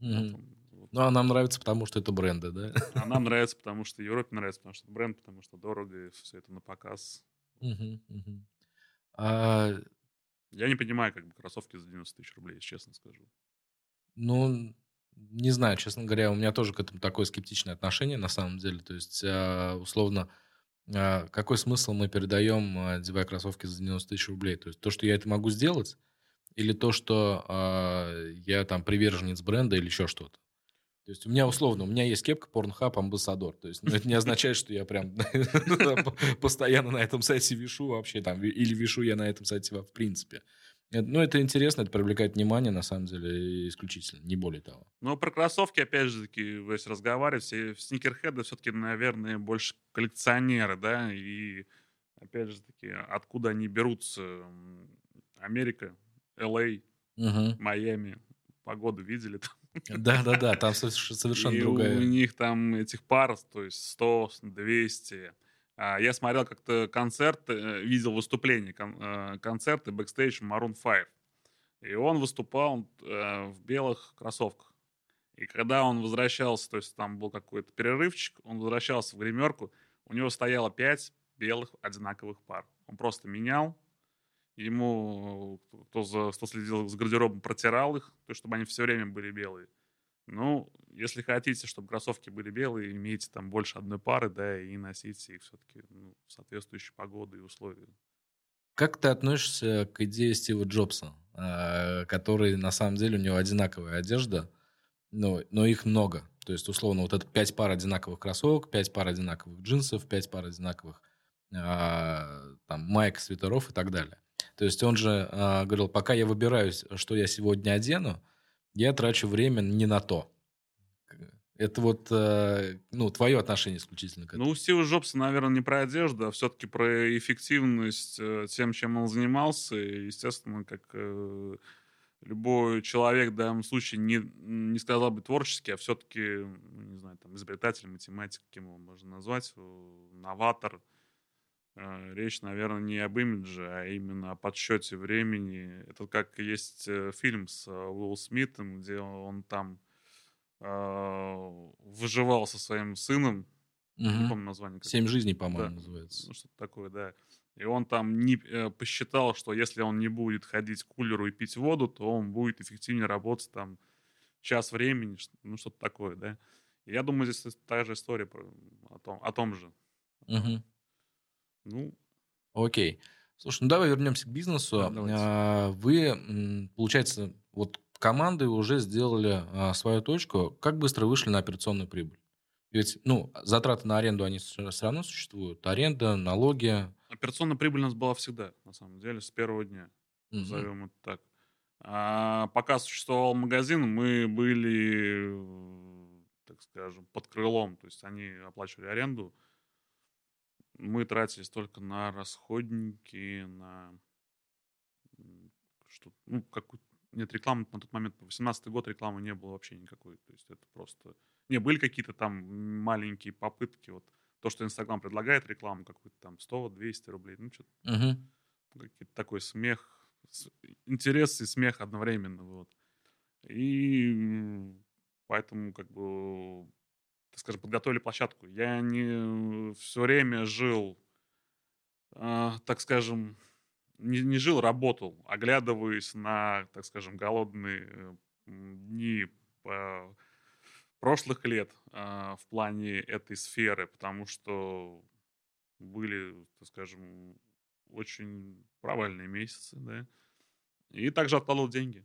Mm-hmm. Вот. Ну, а нам нравится, потому что это бренды, да? А нам нравится, потому что Европе нравится, потому что это бренд, потому что дорого, и все это на показ. Mm-hmm. Mm-hmm. А... Я не понимаю, как бы кроссовки за 90 тысяч рублей, честно скажу. Ну, не знаю, честно говоря, у меня тоже к этому такое скептичное отношение на самом деле. То есть, а, условно, а, какой смысл мы передаем, одевая кроссовки за 90 тысяч рублей? То есть то, что я это могу сделать, или то, что я там приверженец бренда или еще что-то? То есть у меня условно, у меня есть кепка Pornhub Амбассадор. То есть ну, это не означает, что я прям постоянно на этом сайте вишу вообще там, или вишу я на этом сайте в принципе. Ну, это интересно, это привлекает внимание, на самом деле, исключительно, не более того. Ну, про кроссовки, опять же таки, если разговаривать, все сникерхеды все-таки, наверное, больше коллекционеры, да, и, опять же таки, откуда они берутся? Америка, L.A., угу. Майами, погоду видели там? Да-да-да, там совершенно другая. у них там этих пар, то есть 100, 200. А, я смотрел как-то концерт, э, видел выступление, э, концерты backstage Maroon 5. И он выступал э, в белых кроссовках. И когда он возвращался, то есть там был какой-то перерывчик, он возвращался в гримерку, у него стояло 5 белых одинаковых пар. Он просто менял, ему, кто, за, кто следил за гардеробом, протирал их, то, чтобы они все время были белые. Ну, если хотите, чтобы кроссовки были белые, имейте там больше одной пары, да, и носите их все-таки ну, в соответствующей погоды и условия. Как ты относишься к идее Стива Джобса, а, который на самом деле у него одинаковая одежда, но, но их много. То есть, условно, вот это пять пар одинаковых кроссовок, пять пар одинаковых джинсов, пять пар одинаковых э, там, майк, свитеров и так далее. То есть он же э, говорил, пока я выбираюсь, что я сегодня одену, я трачу время не на то. Это вот, э, ну, твое отношение исключительно к этому. Ну, у Стива Джобса, наверное, не про одежду, а все-таки про эффективность э, тем, чем он занимался. И, естественно, как э, любой человек в данном случае не, не сказал бы творческий, а все-таки, ну, не знаю, там, изобретатель, математик, кем его можно назвать, новатор – Э, речь, наверное, не об имидже, а именно о подсчете времени. Это как есть э, фильм с э, Уилл Смитом, где он там э, выживал со своим сыном. Не Мгм. помню название. как. Семь жизней, по-моему, Да. называется. Ну, что-то такое, да. И он там не, э, посчитал, что если он не будет ходить к кулеру и пить воду, то он будет эффективнее работать там час времени, ну, что-то такое, да. И я думаю, здесь та же история про- о том, о том же. Мгм. Ну, Окей. Слушай, ну давай вернемся к бизнесу. Да, давайте. А, Вы, получается, вот команды уже сделали а, свою точку. Как быстро вышли на операционную прибыль? Ведь, ну, затраты на аренду, они все равно существуют. Аренда, налоги. операционная прибыль у нас была всегда, на самом деле, с первого дня. Назовем это так. А пока существовал магазин, мы были, так скажем, под крылом. То есть они оплачивали аренду. Мы тратились только на расходники, на что ну, какую нет, рекламы на тот момент, 18 год рекламы не было вообще никакой. То есть это просто... Не, были какие-то там маленькие попытки. Вот то, что Инстаграм предлагает рекламу какую-то там 100-200 рублей. Ну, что-то Мгм. какой-то такой смех, интерес и смех одновременно, вот. И поэтому, как бы, так скажем, подготовили площадку. Я не все время жил, а, так скажем, не, не жил, работал, оглядываясь на, так скажем, голодные э, дни по- прошлых лет а, в плане этой сферы, потому что были, так скажем, очень провальные месяцы, да. И также откладывал деньги.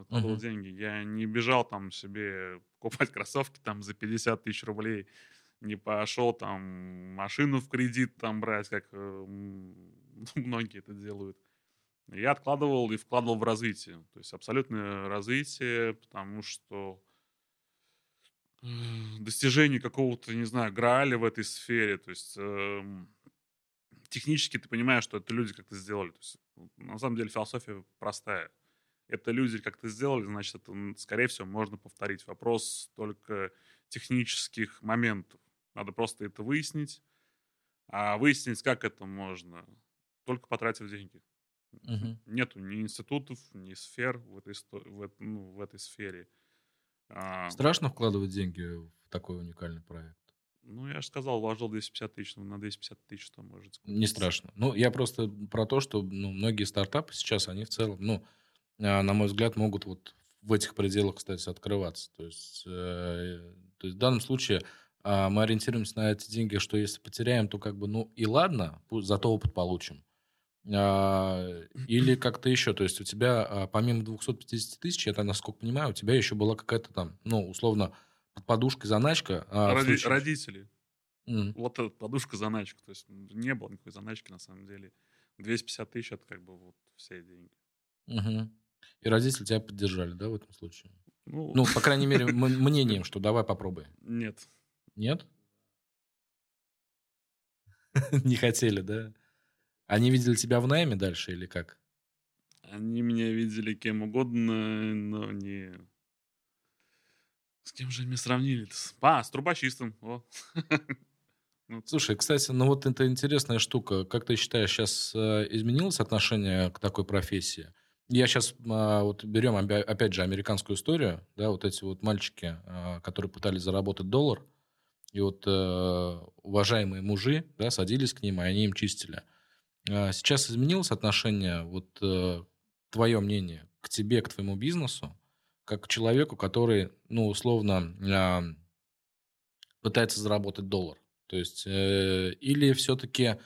Откладывал Мгм. деньги. Я не бежал там себе покупать кроссовки там за 50 тысяч рублей. Не пошел там машину в кредит там брать, как э, многие это делают. Я откладывал и вкладывал в развитие. То есть абсолютное развитие, потому что э, достижение какого-то, не знаю, грааля в этой сфере. То есть эм, технически ты понимаешь, что это люди как-то сделали. То есть, на самом деле философия простая. Это люди как-то сделали, значит, это, скорее всего, можно повторить. Вопрос только технических моментов. Надо просто это выяснить. А выяснить, как это можно, только потратив деньги. Мгм. Нету ни институтов, ни сфер в этой, в эт- ну, в этой сфере. А, Страшно вкладывать деньги в такой уникальный проект? ну, я же сказал, вложил 250 тысяч, ну, на 250 тысяч что можете Не страшно. Ну, я просто про то, что ну, многие стартапы сейчас, они в целом, ну, на мой взгляд, могут вот в этих пределах, кстати, открываться. То есть, э, то есть в данном случае а, мы ориентируемся на эти деньги, что если потеряем, то как бы, ну, и ладно, зато опыт получим. А, Или как-то еще. То есть у тебя а, помимо 250 тысяч, я, насколько понимаю, у тебя еще была какая-то там, ну, условно, под подушкой заначка. а, Роди- случае- Родители. М. Вот эта подушка заначка. То есть не было никакой заначки на самом деле. 250 тысяч это как бы вот все деньги. Мгм. И родители тебя поддержали, да, в этом случае? Ну, Ну, по крайней мере, мнением, что давай попробуй. нет. Нет? Не хотели, да? Они видели тебя в найме дальше или как? Они меня видели кем угодно, но не... С кем же они меня сравнили-то? С- А, с трубочистом. О. Ну, Слушай, кстати, ну вот это интересная штука. Как ты считаешь, сейчас изменилось отношение к такой профессии? Я сейчас вот берем опять же американскую историю, да, вот эти вот мальчики, а, которые пытались заработать доллар, и вот э, уважаемые мужи, да, садились к ним, и они им чистили. А Сейчас изменилось отношение, вот э, твое мнение, к тебе, к твоему бизнесу, как к человеку, который, ну, условно, а, пытается заработать доллар. То есть, э, или все-таки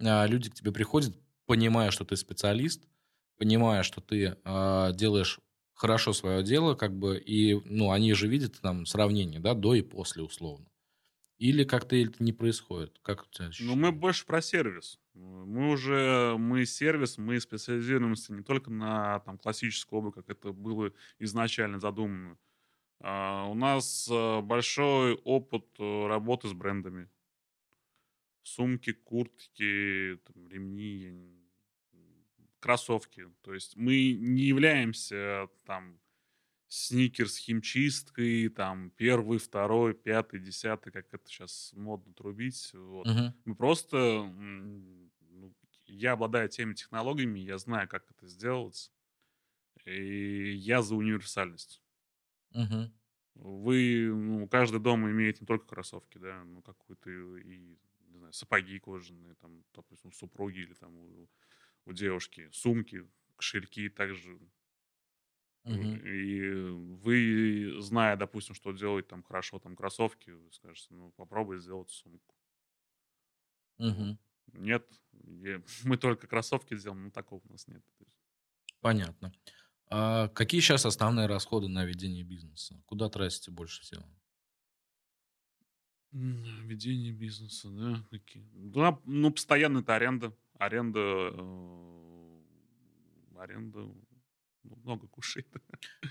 а, люди к тебе приходят, понимая, что ты специалист, понимая, что ты а, делаешь хорошо свое дело, как бы, и, ну, они же видят там сравнение, да, до и после, условно. Или как-то это не происходит? Как у тебя Ну, мы больше про сервис. Мы уже, мы сервис, мы специализируемся не только на там, классическую обувь, как это было изначально задумано. А, у нас а, большой опыт э, работы с брендами. Сумки, куртки, там, ремни, я не- кроссовки. То есть мы не являемся там сникерс химчисткой, там первый, второй, пятый, десятый, как это сейчас модно трубить. Вот. Мгм. Мы просто... ну, я обладаю теми технологиями, я знаю, как это сделать. И я за универсальность. Мгм. вы, ну, каждый дом имеет не только кроссовки, да, ну, какую-то и, не знаю, сапоги кожаные, там, допустим, супруги или там у, девушки, сумки, кошельки также. Мгм. И вы, зная, допустим, что делать там хорошо, там, кроссовки, вы скажете, ну, попробуй сделать сумку. Мгм. Нет, мы только кроссовки сделаем, но такого у нас нет. Понятно. А какие сейчас основные расходы на ведение бизнеса? Куда тратите больше всего? Ведение бизнеса, да, какие? Да, ну, постоянно это аренда. Аренда, э, аренда ну, много кушает.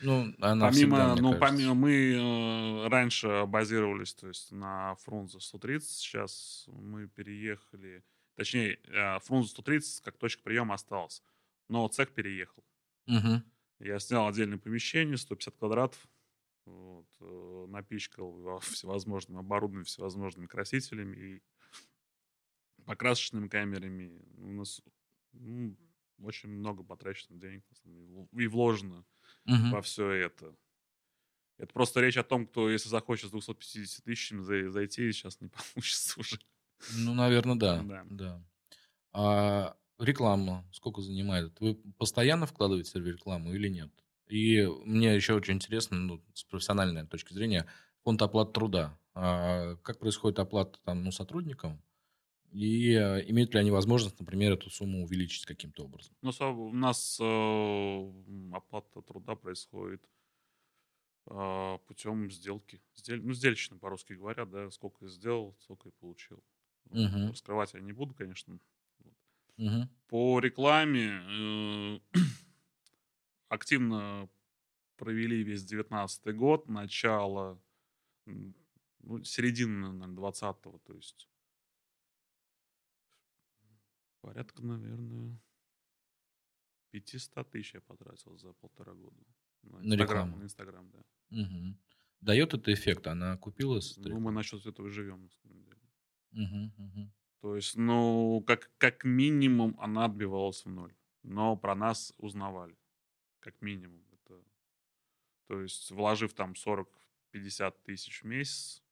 Ну, она Помимо, всегда, ну, кажется. помимо, мы э, раньше базировались, то есть на Фрунзе 130, сейчас мы переехали, точнее, э, Фрунзе 130 как точка приема осталась, но цех переехал. Мгм. Я снял отдельное помещение, 150 квадратов, вот, э, напичкал всевозможным оборудованием, всевозможными красителями и покрасочными камерами. У нас ну, очень много потрачено денег и вложено Мгм. во все это. Это просто речь о том, кто, если захочет с 250 тысячами за- зайти, сейчас не получится уже. Ну, наверное, да. Да. да. А реклама сколько занимает? Вы постоянно вкладываете в рекламу или нет? И мне еще очень интересно, ну, с профессиональной точки зрения, фонд оплаты труда. А как происходит оплата там, ну, сотрудникам? И э, имеют ли они возможность, например, эту сумму увеличить каким-то образом? Ну, у нас э, оплата труда происходит э, путем сделки. Сдель- ну, сдельщина по-русски говорят, да, сколько я сделал, столько и получил. Мгм. Раскрывать я не буду, конечно. Мгм. По рекламе э, активно провели весь 19 год, начало, ну, середины, наверное, 20-го, то есть порядка, наверное, 500 тысяч я потратил за полтора года. На рекламу. на Инстаграм, да. Мгм. Дает это эффект? Она окупилась? Ну, мы насчет этого живем, на самом деле. Мгм, мгм. То есть, ну, как, как минимум она отбивалась в ноль. Но про нас узнавали. Как минимум. Это, то есть, вложив там 40-50 тысяч в месяц,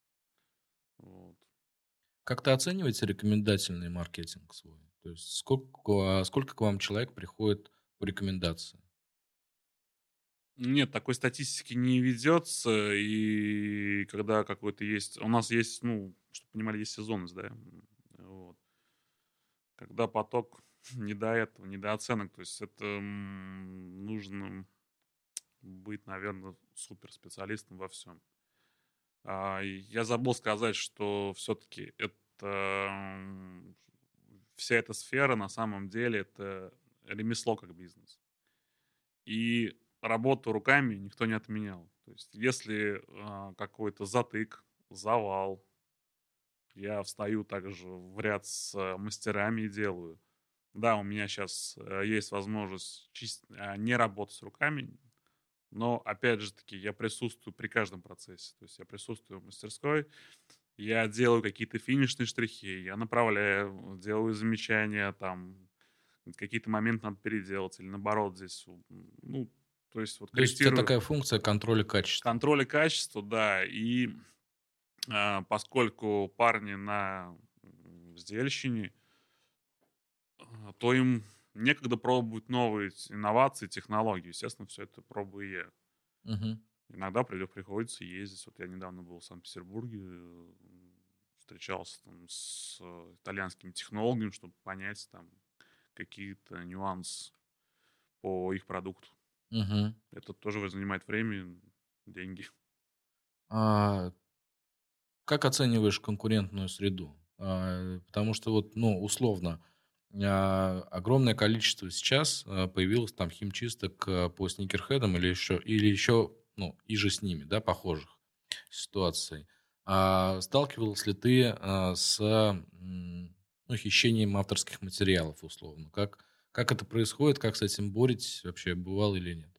вот. Как ты оцениваете рекомендательный маркетинг свой? То есть сколько, сколько к вам человек приходит по рекомендации? Нет, такой статистики не ведется, и когда какой-то есть... У нас есть, ну, чтобы понимали, есть сезонность, да, вот. Когда поток не до этого, не до оценок, то есть это нужно быть, наверное, суперспециалистом во всем. А, я забыл сказать, что все-таки это вся эта сфера на самом деле это ремесло как бизнес. И работу руками никто не отменял. То есть, если а, какой-то затык, завал, я встаю также в ряд с а, мастерами и делаю. Да, у меня сейчас есть возможность а, не работать руками, но, опять же таки, я присутствую при каждом процессе. То есть я присутствую в мастерской, я делаю какие-то финишные штрихи, я направляю, делаю замечания, там, какие-то моменты надо переделать, или наоборот здесь, ну, то есть вот То есть корректирую- такая функция контроля качества. контроля качества, да, и а, поскольку парни на сдельщине, а, то им некогда пробовать новые инновации, технологии. Естественно, все это пробую я. Мгм. Иногда при- приходится ездить. Вот я недавно был в Санкт-Петербурге, встречался там с э, итальянскими технологами, чтобы понять там какие-то нюансы по их продукту. Мгм. Это тоже занимает время, деньги. А как оцениваешь конкурентную среду? А, Потому что вот, ну, условно, а, огромное количество сейчас а, появилось там химчисток а, по сникерхедам или еще, или еще, ну, и же с ними, да, похожих ситуаций. А сталкивался ли ты а, с ну, хищением авторских материалов, условно? Как, как это происходит, как с этим боретесь, вообще бывало или нет?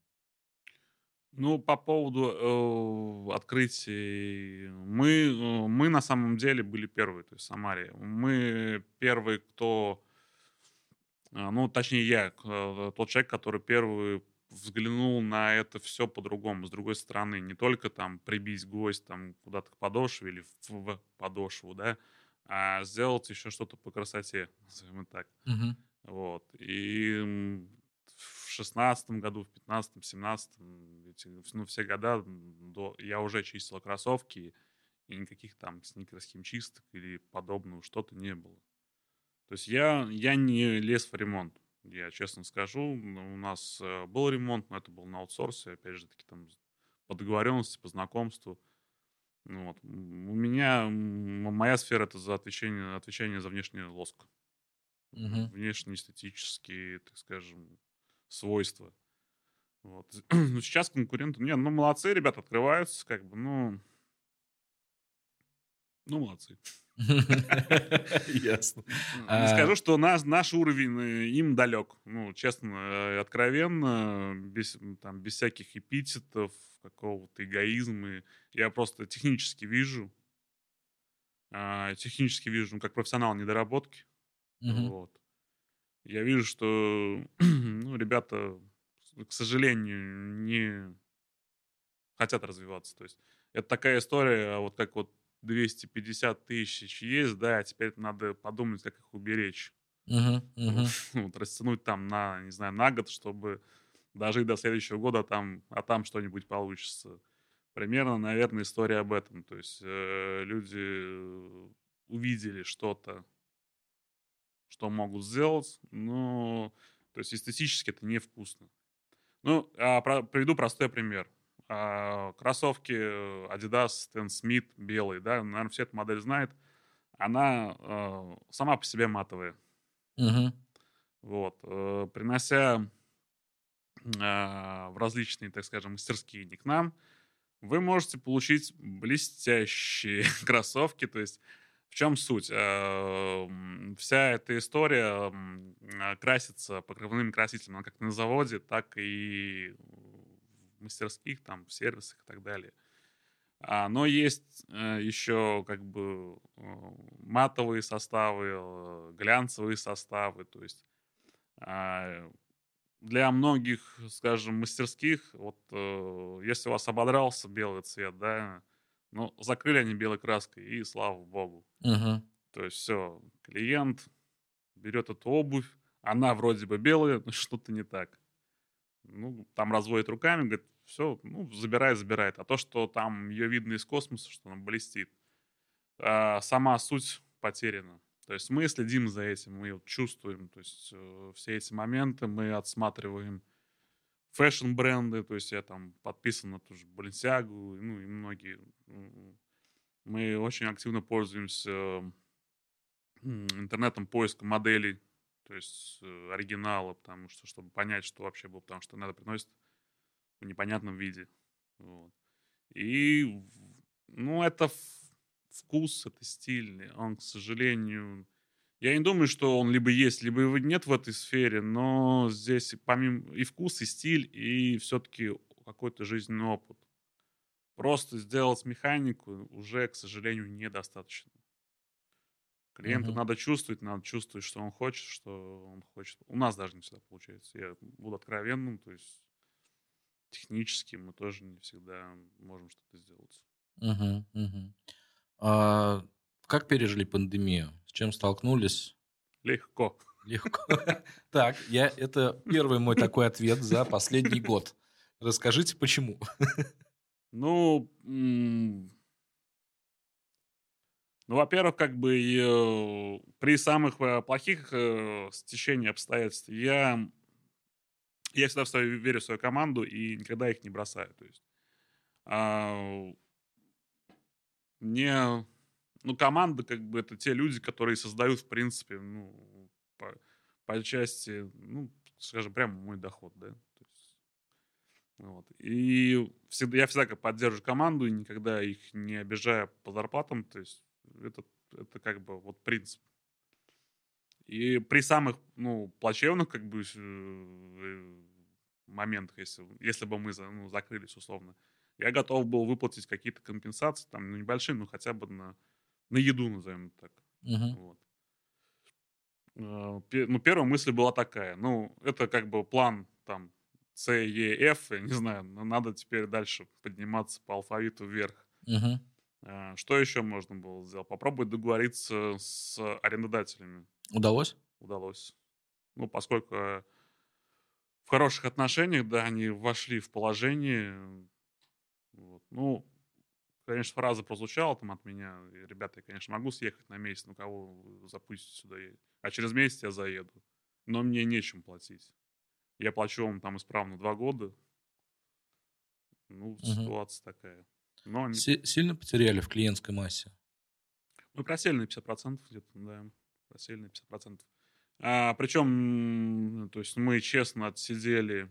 Ну, по поводу э, открытий, мы, э, мы на самом деле были первые, то есть в Самаре. Мы первые, кто, э, ну, точнее я, э, тот человек, который первый взглянул на это все по-другому, с другой стороны. Не только там прибить гвоздь там куда-то к подошве или в, подошву, да, а сделать еще что-то по красоте, назовем так. Мгм. Вот. И в шестнадцатом году, в пятнадцатом, семнадцатом, ну, все года до, я уже чистил кроссовки, и никаких там сникерс-химчисток или подобного что-то не было. То есть я, я не лез в ремонт, я честно скажу. У нас э, был ремонт, но это был на аутсорсе, опять же таки там по договоренности, по знакомству. Ну, вот. У меня, моя сфера это за отвечание, отвечание за внешний лоск Мгм. внешнеэстетические, так скажем, свойства. Вот. Ну, сейчас конкуренты... Не, ну, молодцы, ребята открываются, как бы, ну... Ну, молодцы. Ясно. Не А- скажу, что наш, уровень э, им далек. Ну, честно, э, откровенно, без, там, без всяких эпитетов, какого-то эгоизма. Я просто технически вижу, а, технически вижу, ну, как профессионал недоработки. Вот. Я вижу, что ну, ребята, к сожалению, не хотят развиваться. То есть это такая история, а вот как вот 250 тысяч есть, да, а теперь надо подумать, как их уберечь. Мгм. Мгм. Вот, растянуть там на, не знаю, на год, чтобы дожить до следующего года, а там, а там что-нибудь получится. Примерно, наверное, история об этом. То есть э, люди увидели что-то, что могут сделать, но то есть эстетически это невкусно. Ну, а, про- приведу простой пример. А, кроссовки э, Adidas Stan Smith белые, да, наверное, все эту модель знают. Она э, сама по себе матовая. Мгм. Вот. э, Принося а, в различные, так скажем, мастерские не к нам, вы можете получить блестящие кроссовки. То есть в чем суть? А, Вся эта история а, красится покрывным красителем как на заводе, так и в мастерских, там, в сервисах и так далее. А, Но есть э, еще как бы э, матовые составы, э, глянцевые составы. То есть а, для многих, скажем, мастерских, вот если у вас ободрался белый цвет, да, ну, закрыли они белой краской, и слава богу. Мгм. То есть все, клиент берет эту обувь, она вроде бы белая, но что-то не так. Ну, там разводит руками, говорит, все, ну, забирает, забирает. А то, что там ее видно из космоса, что она блестит, а, сама суть потеряна. То есть мы следим за этим, мы вот чувствуем, то есть э, все эти моменты мы отсматриваем фэшн-бренды, то есть я там подписан на ту же Balenciaga, ну и многие. Мы очень активно пользуемся интернетом поиска моделей, то есть э, оригинала, потому что, чтобы понять, что вообще было, потому что надо приносит в непонятном виде. Вот. И, ну, это вкус, это стиль, он, к сожалению, я не думаю, что он либо есть, либо его нет в этой сфере, но здесь помимо и вкус, и стиль, и все-таки какой-то жизненный опыт. Просто сделать механику уже, к сожалению, недостаточно. Клиенту Мгм. надо чувствовать, надо чувствовать, что он хочет, что он хочет. У нас даже не всегда получается. Я буду откровенным, то есть технически мы тоже не всегда можем что-то сделать. Мгм. Мгм. А, Как пережили пандемию? С чем столкнулись? Легко. Легко. Так, я, это первый мой такой ответ за последний год. Расскажите, почему. Ну, ну, во-первых, как бы э, при самых э, плохих э, стечении обстоятельств я, я всегда в свою- верю в свою команду и никогда их не бросаю. То есть а, мне, ну, команда, как бы, это те люди, которые создают, в принципе, ну, по, по части, ну, скажем, прямо мой доход, да. То есть, вот. И всегда, я всегда поддерживаю команду и никогда их не обижаю по зарплатам. То есть это, это как бы вот принцип. И при самых, ну, плачевных, как бы, э, моментах, если, если бы мы ну, закрылись условно, я готов был выплатить какие-то компенсации, там, ну, небольшие, но хотя бы на, на еду, назовем так. Мгм. Вот. Э, Ну, первая мысль была такая. Ну, это как бы план там С, Е, Ф, я не знаю, но надо теперь дальше подниматься по алфавиту вверх. Мгм. А, Что еще можно было сделать? Попробовать договориться с арендодателями. Удалось? Удалось. Ну, поскольку э, в хороших отношениях, да, они вошли в положение. Вот. Ну, конечно, фраза прозвучала там от меня. Ребята, я, конечно, могу съехать на месяц, но кого вы запустите сюда? Я- А через месяц я заеду. Но мне нечем платить. Я плачу вам там исправно два года. Ну, Мгм. ситуация такая. Но Си- Сильно потеряли в клиентской массе? Мы просели на 50% где-то, да. Просели на 50%. А, причем, то есть мы честно отсидели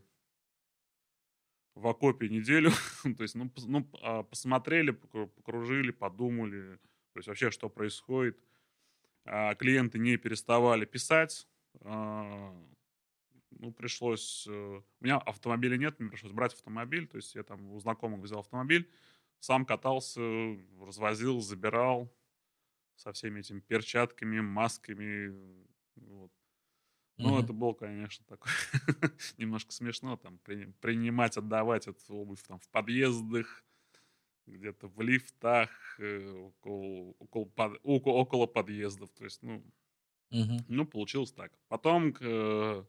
в окопе неделю. то есть, ну, ну, а, посмотрели, покру- покружили, подумали. То есть вообще, что происходит. А, клиенты не переставали писать. А, ну, пришлось... э, У меня автомобиля нет, мне пришлось брать автомобиль. То есть я там у знакомых взял автомобиль, сам катался, развозил, забирал со всеми этими перчатками, масками. Вот. Ну, Мгм. это было, конечно, такое немножко смешно, там, при- принимать, отдавать эту обувь там в подъездах, где-то в лифтах, э, около, около, под- око- около подъездов. То есть, ну, Мгм. ну, получилось так. Потом э,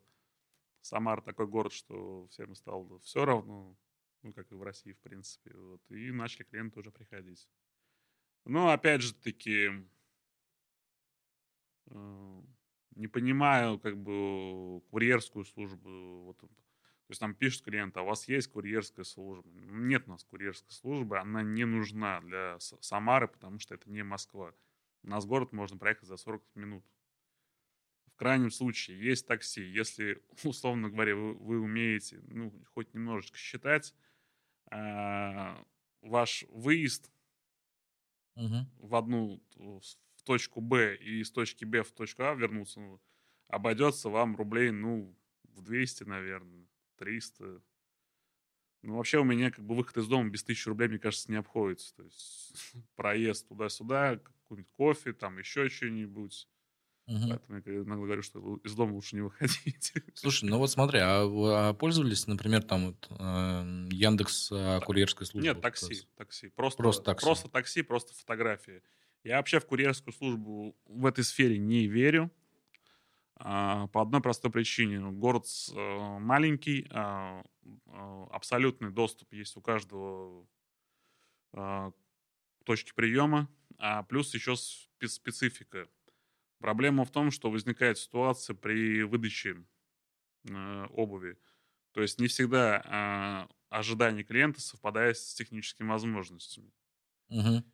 Самара такой город, что всем стало все равно, ну, как и в России, в принципе. Вот, и начали клиенты уже приходить. Но, опять же таки, э, не понимаю, как бы, курьерскую службу. Вот, то есть там пишет клиент, а у вас есть курьерская служба? Нет у нас курьерской службы, она не нужна для Самары, потому что это не Москва. У нас город можно проехать за 40 минут. В крайнем случае есть такси. Если, условно говоря, вы, вы умеете, ну, хоть немножечко считать, ваш выезд Мгм. в одну в точку Б и из точки Б в точку А вернуться ну, обойдется вам рублей, ну, в 200, наверное, 300. Ну, вообще у меня как бы выход из дома без 1000 рублей, мне кажется, не обходится. То есть проезд туда-сюда, какой-нибудь кофе, там еще что-нибудь. Мгм. Поэтому я иногда говорю, что из дома лучше не выходить. Слушай, ну вот смотри, а а пользовались, например, там вот, эм, Яндекс а, курьерской службой? Нет, такси, такси. Просто, Просто такси. Просто такси, просто фотографии. Я вообще в курьерскую службу в этой сфере не верю. а, по одной простой причине. Город с- э, маленький, абсолютный доступ есть у каждого к точке приема, а плюс еще спе- специфика. Проблема в том, что возникает ситуация при выдаче э, обуви. То есть не всегда а, ожидание клиента совпадает с техническими возможностями. Мгм.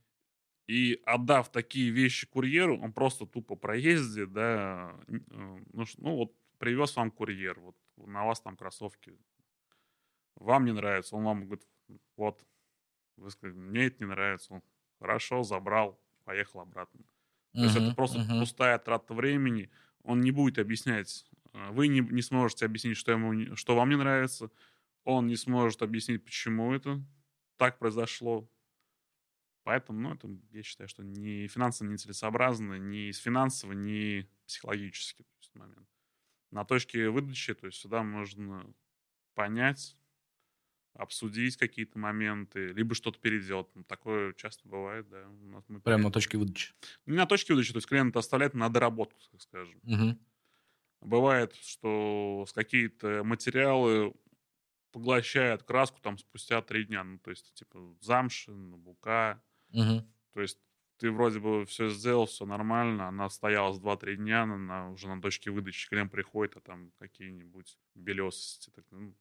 И отдав такие вещи курьеру, он просто тупо проезде, да, э, ну, ну вот привез вам курьер, вот на вас там кроссовки, вам не нравится, он вам говорит, вот, вы сказали, мне это не нравится, он хорошо, забрал, поехал обратно. То есть это просто мгм. пустая трата времени. Он не будет объяснять. э, Вы не, не сможете объяснить, что, ему, не- что вам не нравится. Он не сможет объяснить, почему это так произошло. Поэтому, ну, это, я считаю, что ни финансово нецелесообразно, ни с финансово, ни психологически то есть, момент. На точке выдачи, то есть сюда можно понять, обсудить какие-то моменты, либо что-то переделать. Ну, такое часто бывает, да. У нас мы Прямо на точке выдачи. не на точке выдачи, то есть клиент оставляет на доработку, так скажем. Мгм. Бывает, что с какие-то материалы поглощают краску там спустя три дня. Ну, то есть, типа, замшин, бука. Мгм. То есть ты вроде бы все сделал, все нормально, она стояла с 2-3 дня, она уже на точке выдачи, клиент приходит, а там какие-нибудь белесости. Так, ну,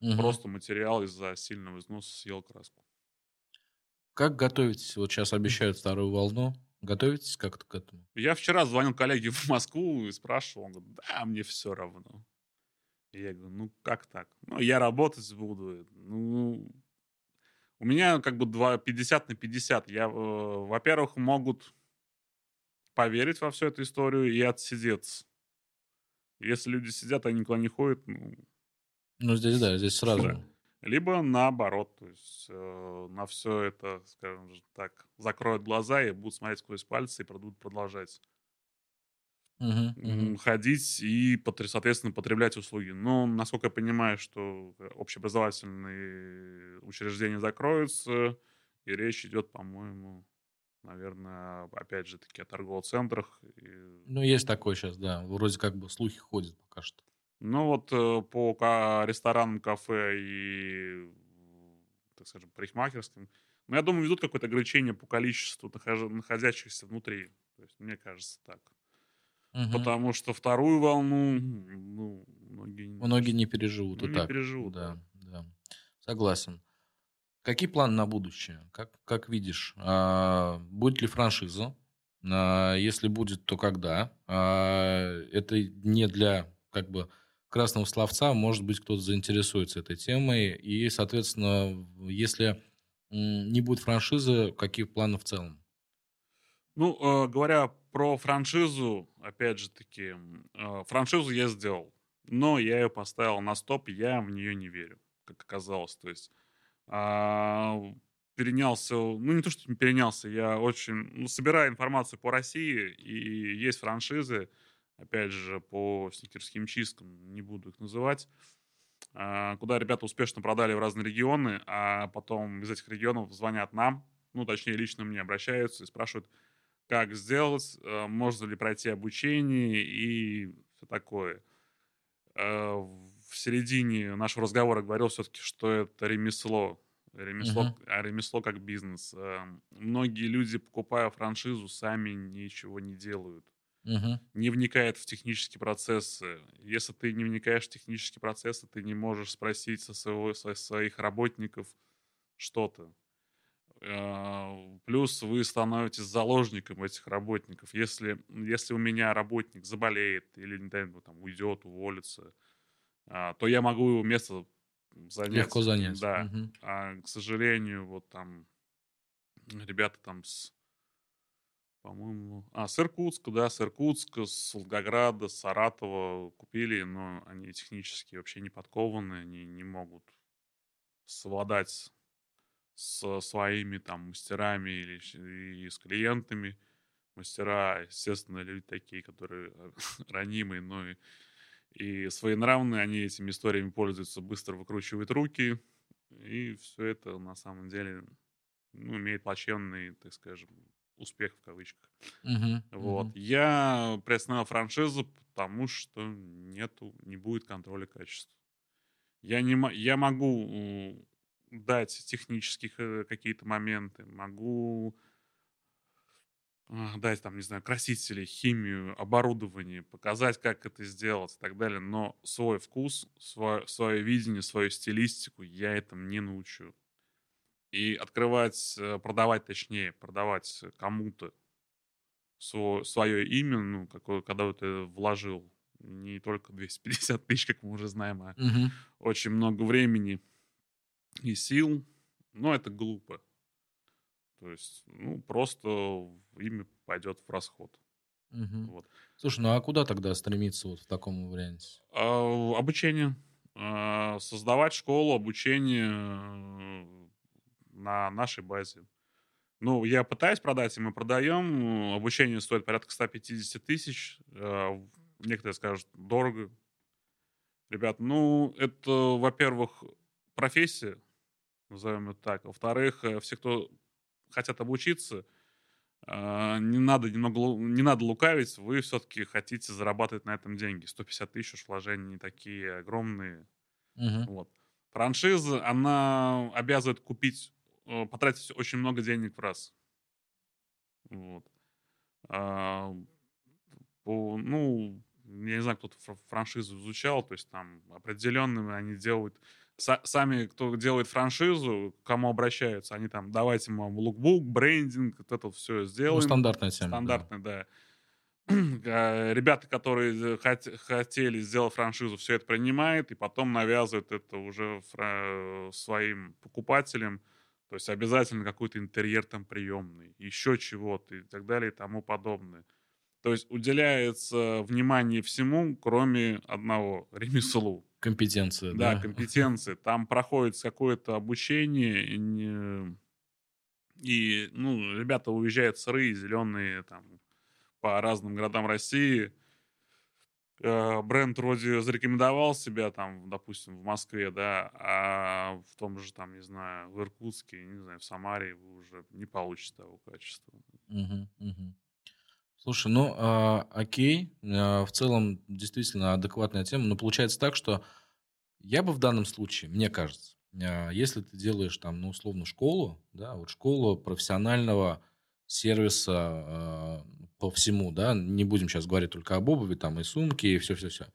Мгм. Просто материал из-за сильного износа съел краску. Как готовитесь? Вот сейчас обещают вторую волну. Готовитесь как-то к этому? Я вчера звонил коллеге в Москву и спрашивал, он говорит, да, мне все равно. И я говорю, ну как так? Ну, я работать буду. Ну, у меня как бы два, 50 на 50. Я, э, во-первых, могут поверить во всю эту историю и отсидеться. Если люди сидят, они никуда не ходят, ну, Ну, здесь, да, здесь сразу. Да. либо наоборот, то есть э, на все это, скажем же так, закроют глаза и будут смотреть сквозь пальцы и будут продолжать мгм. м, ходить и, соответственно, потреблять услуги. Но, насколько я понимаю, что общеобразовательные учреждения закроются, и речь идет, по-моему, наверное, опять же таки о торговых центрах. Ну, есть такое сейчас, да. Вроде как бы слухи ходят пока что. Ну вот э, по ресторанам, кафе и, так скажем, парикмахерским, ну, я думаю, ведут какое-то ограничение по количеству находящихся внутри. То есть, мне кажется, так. Мгм. Потому что вторую волну, ну, многие... не- Многие не переживут. Ну, и не так. переживут, Да, да. Согласен. Какие планы на будущее? Как, как видишь? А, будет ли франшиза? А, если будет, то когда? А, это не для как бы красного словца. Может быть, кто-то заинтересуется этой темой. И, соответственно, если не будет франшизы, какие планы в целом? Ну, э, говоря про франшизу, опять же таки, э, франшизу я сделал, но я ее поставил на стоп, я в нее не верю, как оказалось. То есть а, перенялся, ну не то, что перенялся, я очень, ну, собираю информацию по России, и есть франшизы, опять же, по сникерским чисткам, не буду их называть, а, куда ребята успешно продали в разные регионы, а потом из этих регионов звонят нам, ну, точнее, лично мне обращаются и спрашивают, как сделать, э, можно ли пройти обучение и все такое. Э, В середине нашего разговора говорил все-таки, что это ремесло. Ремесло, а ремесло как бизнес. Э, Многие люди, покупая франшизу, сами ничего не делают Мгм. не вникает в технические процессы. Если ты не вникаешь в технические процессы, ты не можешь спросить со, своего, со своих работников что-то. Э, Плюс вы становитесь заложником этих работников. Если, если у меня работник заболеет или, не дай там, уйдет, уволится, а, то я могу его место занять. Легко занять. Да. Мгм. А, к сожалению, вот там ребята там с, по-моему, а, с Иркутска, да, с Иркутска, с Волгограда, с Саратова купили, но они технически вообще не подкованы, они не могут совладать со своими там мастерами или и с клиентами. Мастера, естественно, люди такие, которые ранимые, но и, и своенравные, они этими историями пользуются, быстро выкручивают руки, и все это на самом деле ну, имеет плачевный, так скажем, успех в кавычках. Мгм. Вот. Мгм. Я приостановил франшизу, потому что нету, не будет контроля качества. Я, не, я могу м, дать технических э, какие-то моменты, могу а, дать там, не знаю, красители, химию, оборудование, показать, как это сделать и так далее, но свой вкус, свое, свое видение, свою стилистику я этому не научу. И открывать, э, продавать, точнее, продавать кому-то свое имя, ну, какое, когда ты вложил не только 250 тысяч, как мы уже знаем, а Мгм. очень много времени и сил, но это глупо. То есть, ну, просто имя пойдет в расход. Мгм. Вот. Слушай, ну а куда тогда стремиться вот в таком варианте? А, Обучение. А, Создавать школу обучения э, на нашей базе. Ну, я пытаюсь продать, и мы продаем. Обучение стоит порядка 150 тысяч. Э, Некоторые скажут, дорого. Ребят, ну, это, во-первых, профессия, назовем это так. Во-вторых, э, все, кто хотят обучиться, э, не надо немного не надо лукавить, вы все-таки хотите зарабатывать на этом деньги. 150 тысяч уж вложения не такие огромные. Мгм. Вот. Франшиза, она обязывает купить, потратить очень много денег в раз. Вот. А, по- ну, я не знаю, кто-то фр- франшизу изучал, то есть там определенными они делают са- сами, кто делает франшизу, к кому обращаются, они там, давайте мы вам лукбук, брендинг, вот это все Ну, сделаем. стандартная тема. да. Стандартный, да. А, Ребята, которые хот- хотели сделать франшизу, все это принимают и потом навязывают это уже своим покупателям. То есть обязательно какой-то интерьер там приемный, еще чего-то и так далее и тому подобное. То есть уделяется внимание всему, кроме одного ремеслу. Компетенция, Да, да. компетенции. Там проходит какое-то обучение, и не- и, ну, ребята уезжают сырые, зеленые, там, по разным городам России, бренд вроде зарекомендовал себя там, допустим, в Москве, да, а в том же, там, не знаю, в Иркутске, не знаю, в Самаре вы уже не получите того качества. Мгм, мгм. Слушай, ну, а, окей, а, в целом действительно адекватная тема, но получается так, что я бы в данном случае, мне кажется, а, если ты делаешь там, ну, условно, школу, да, вот школу профессионального сервиса а, по всему, да, не будем сейчас говорить только об обуви, там и сумки, и все-все-все.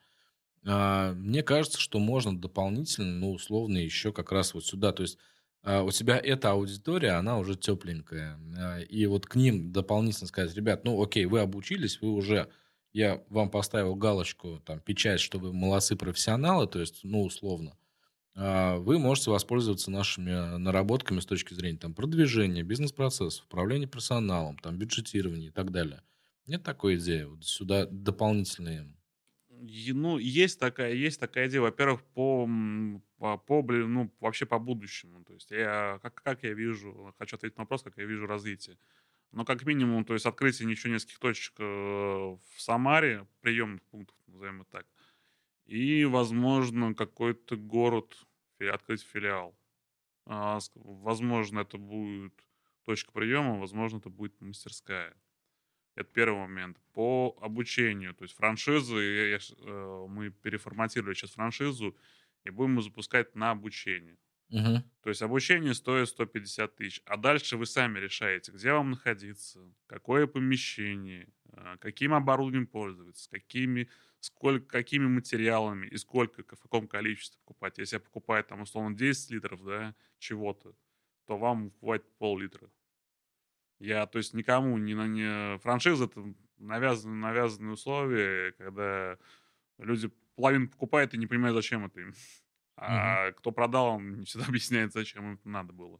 А, мне кажется, что можно дополнительно, ну, условно, еще как раз вот сюда, то есть а, у тебя эта аудитория, она уже тепленькая, а, и вот к ним дополнительно сказать, ребят, ну, окей, вы обучились, вы уже, я вам поставил галочку, там, печать, что вы молодцы профессионалы, то есть, ну, условно, вы можете воспользоваться нашими наработками с точки зрения там, продвижения, бизнес-процессов, управления персоналом, там, бюджетирования и так далее. Нет такой идеи? Вот сюда дополнительные ну, есть такая, есть такая идея, во-первых, по, по, по, ну, вообще по будущему. То есть я, как, как я вижу, хочу ответить на вопрос, как я вижу развитие. Но как минимум, то есть открытие еще нескольких точек э, в Самаре, приемных пунктов, назовем это так, и, возможно, какой-то город открыть филиал. А, возможно, это будет точка приема, возможно, это будет мастерская. Это первый момент. По обучению, то есть франшизы, э, мы переформатировали сейчас франшизу и будем запускать на обучение. Угу. То есть обучение стоит 150 тысяч. А дальше вы сами решаете, где вам находиться, какое помещение, э, каким оборудованием пользоваться, какими, сколько, какими материалами и сколько, в каком количестве покупать. Если я покупаю там условно 10 литров да, чего-то, то вам хватит пол-литра. Я, то есть, никому не на не франшиза это навязанные, навязанные условия, когда люди половину покупают и не понимают, зачем это им. А mm-hmm. кто продал, он не всегда объясняет, зачем им это надо было.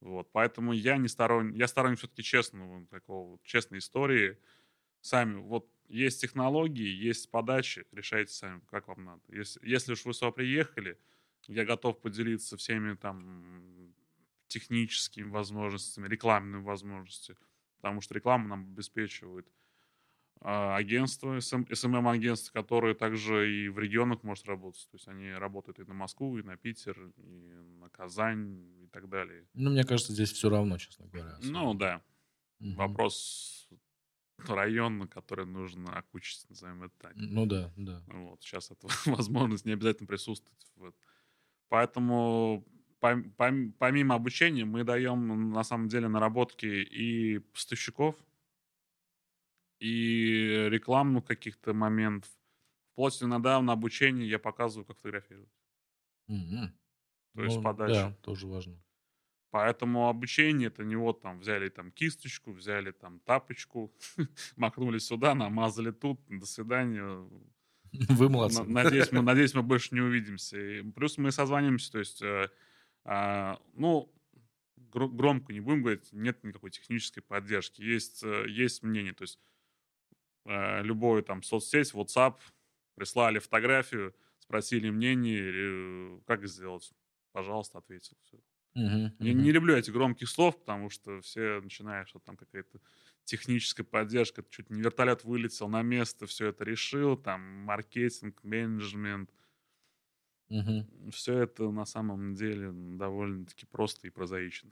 Вот, поэтому я не сторонник, я сторонник все-таки честного, такого, честной истории. Сами, вот, есть технологии, есть подачи, решайте сами, как вам надо. Если, если уж вы сюда приехали, я готов поделиться всеми там техническими возможностями, рекламными возможностями, потому что реклама нам обеспечивает а, агентство, СММ-агентство, которое также и в регионах может работать. То есть они работают и на Москву, и на Питер, и на Казань, и так далее. Ну, мне кажется, здесь все равно, честно говоря. Особенно. Ну, да. Угу. Вопрос района, который нужно окучить, назовем это так. Ну да, да. Вот, сейчас эта возможность не обязательно присутствовать. Вот. Поэтому помимо обучения мы даем на самом деле наработки и поставщиков, и рекламных каких-то моментов. Вплоть иногда на обучении я показываю, как фотографировать. Mm-hmm. То есть ну, подача. Да, тоже важно. Поэтому обучение это не вот там взяли там кисточку, взяли там тапочку, махнули сюда, намазали тут, до свидания. Вы молодцы. Надеюсь, мы, надеюсь, мы больше не увидимся. И плюс мы созванимся, то есть э, а, ну, громко не будем говорить, нет никакой технической поддержки. Есть, э, есть мнение, то есть э, любой там соцсеть, WhatsApp, прислали фотографию, спросили мнение, как сделать, пожалуйста, ответил. Все. Uh-huh, uh-huh. не люблю этих громких слов, потому что все начинают, что там какая-то техническая поддержка, чуть не вертолет вылетел на место, все это решил, там маркетинг, менеджмент, Угу. Все это на самом деле довольно-таки просто и прозаично.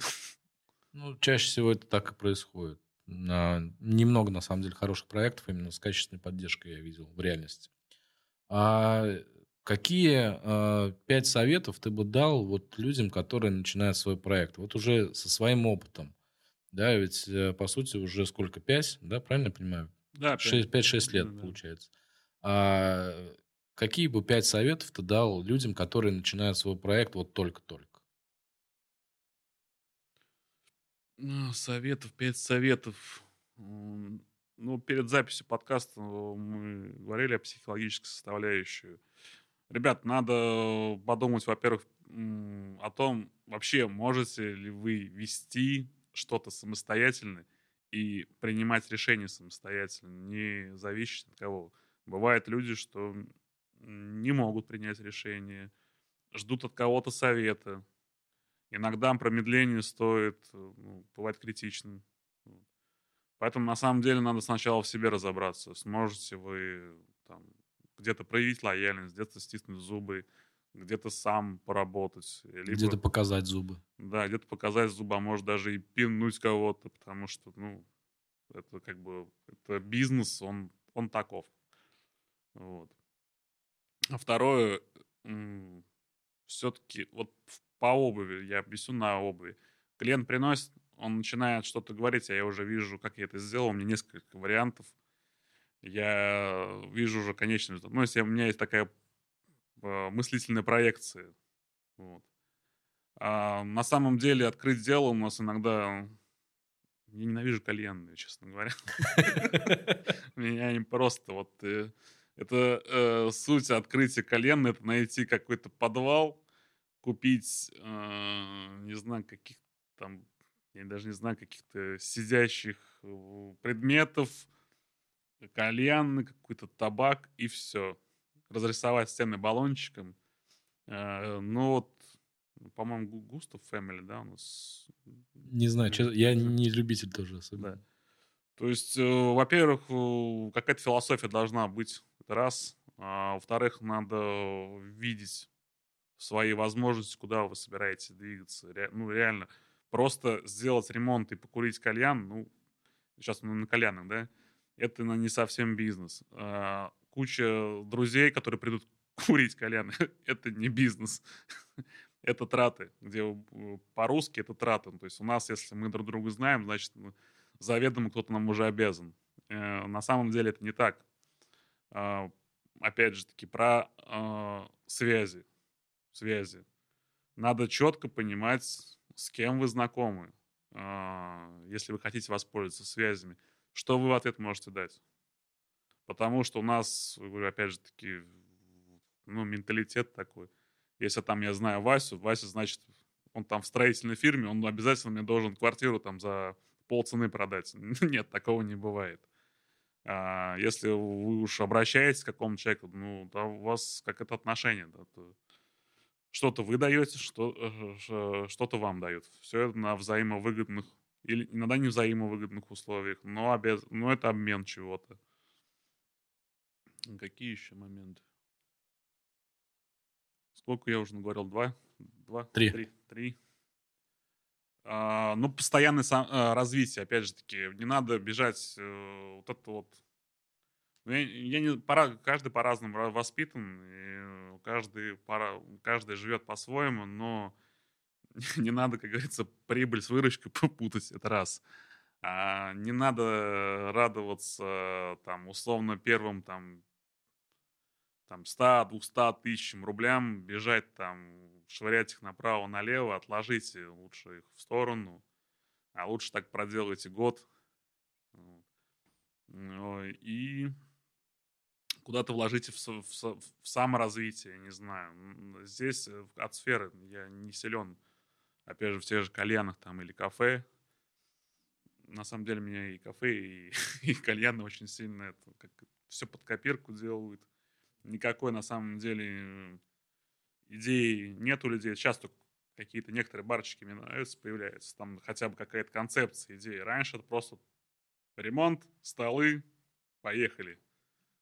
Ну, чаще всего это так и происходит. А, немного, на самом деле, хороших проектов именно с качественной поддержкой я видел в реальности. А какие а, пять советов ты бы дал вот людям, которые начинают свой проект? Вот уже со своим опытом. Да, ведь, э, по сути, уже сколько? Пять, да, правильно я понимаю? Да, пять-шесть лет, да, получается. А Какие бы пять советов ты дал людям, которые начинают свой проект вот только-только? Ну, советов, пять советов. Ну, перед записью подкаста мы говорили о психологической составляющей. Ребят, надо подумать, во-первых, о том, вообще можете ли вы вести что-то самостоятельно и принимать решения самостоятельно, не зависеть от кого. Бывают люди, что не могут принять решение, ждут от кого-то совета. Иногда промедление стоит э, ну, бывать критичным. Поэтому на самом деле надо сначала в себе разобраться. Сможете вы там, где-то проявить лояльность, где-то стиснуть зубы, где-то сам поработать. Либо, где-то показать зубы. Да, где-то показать зубы, а может даже и пинуть кого-то, потому что, ну, это как бы, это бизнес, он, он таков. Вот. А второе, все-таки вот по обуви, я объясню на обуви. Клиент приносит, он начинает что-то говорить, а я уже вижу, как я это сделал, у меня несколько вариантов. Я вижу уже конечный результат. Ну, если у меня есть такая э, мыслительная проекция. Вот. А на самом деле открыть дело у нас иногда... Я ненавижу кальянные, честно говоря. Меня они просто вот... Э, это э, суть открытия кальяна, это найти какой-то подвал, купить, не знаю, каких там я даже не знаю, каких-то сидящих э, предметов, кальян, какой-то табак и все. Разрисовать стены баллончиком. Э, ну вот, по-моему, Густав Фэмили, да, у нас... Не знаю, я не любитель тоже особенно. Да. То есть, э, во-первых, какая-то философия должна быть, это раз. А, во-вторых, надо видеть свои возможности, куда вы собираетесь двигаться. Ре, ну, реально, просто сделать ремонт и покурить кальян, ну, сейчас мы на кальянах, да, это не совсем бизнес. А, куча друзей, которые придут курить кальян, это не бизнес. это траты, где по-русски это траты. То есть у нас, если мы друг друга знаем, значит, заведомо кто-то нам уже обязан. Э, на самом деле это не так. А, опять же таки, про а, связи. Связи. Надо четко понимать с кем вы знакомы, а, если вы хотите воспользоваться связями, что вы в ответ можете дать. Потому что у нас, опять же таки, ну, менталитет такой. Если там я знаю Васю, Вася, значит, он там в строительной фирме, он обязательно мне должен квартиру там за полцены продать. Нет, такого не бывает. А, если вы уж обращаетесь к какому-то человеку, ну, да, у вас как это отношение, да, то что-то вы даете, что, э, что-то вам дают. Все это на взаимовыгодных или иногда не взаимовыгодных условиях, но, обез... но это обмен чего-то. Какие еще моменты? Сколько я уже наговорил? Два? Два? Три. Три. Три. А, ну, постоянное сам, а, развитие, опять же таки. Не надо бежать вот это вот я, я не, пора, каждый по-разному воспитан, и каждый, пора, каждый живет по-своему, но не надо, как говорится, прибыль с выручкой попутать, это раз. А не надо радоваться, там, условно, первым, там, там 100-200 тысячам рублям, бежать там, швырять их направо-налево, отложите лучше их в сторону, а лучше так проделайте год. И куда-то вложите в, в, в саморазвитие, не знаю. Здесь э, от сферы я не силен, опять же, в тех же кальянах там или кафе. На самом деле меня и кафе, и, и кальяны очень сильно это, как, все под копирку делают. Никакой на самом деле идеи нет у людей. Сейчас только какие-то некоторые барчики мне нравятся, появляются. Там хотя бы какая-то концепция, идея. Раньше это просто ремонт, столы, поехали.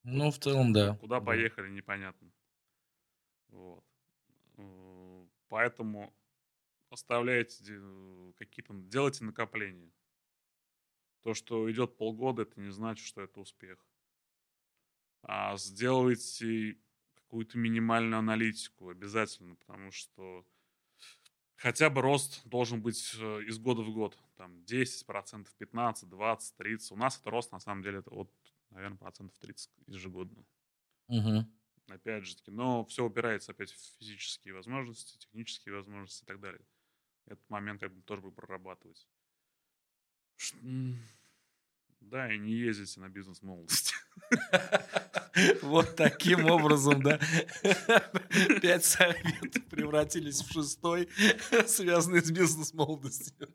Ну, в целом, да. Куда да. поехали, непонятно. Вот. Э, поэтому оставляйте какие-то, делайте накопления. То, что идет полгода, это не значит, что это успех. А сделайте какую-то минимальную аналитику обязательно, потому что хотя бы рост должен быть э, из года в год. Там 10%, 15%, 20%, 30%. У нас это рост, на самом деле, это от наверное, процентов 30 ежегодно. Угу. Опять же таки, но все упирается опять в физические возможности, технические возможности и так далее. Этот момент как бы тоже бы прорабатывать. Да, и не ездите на бизнес молодости. Вот таким образом, да. Пять советов превратились в шестой, связанный с бизнес-молодостью.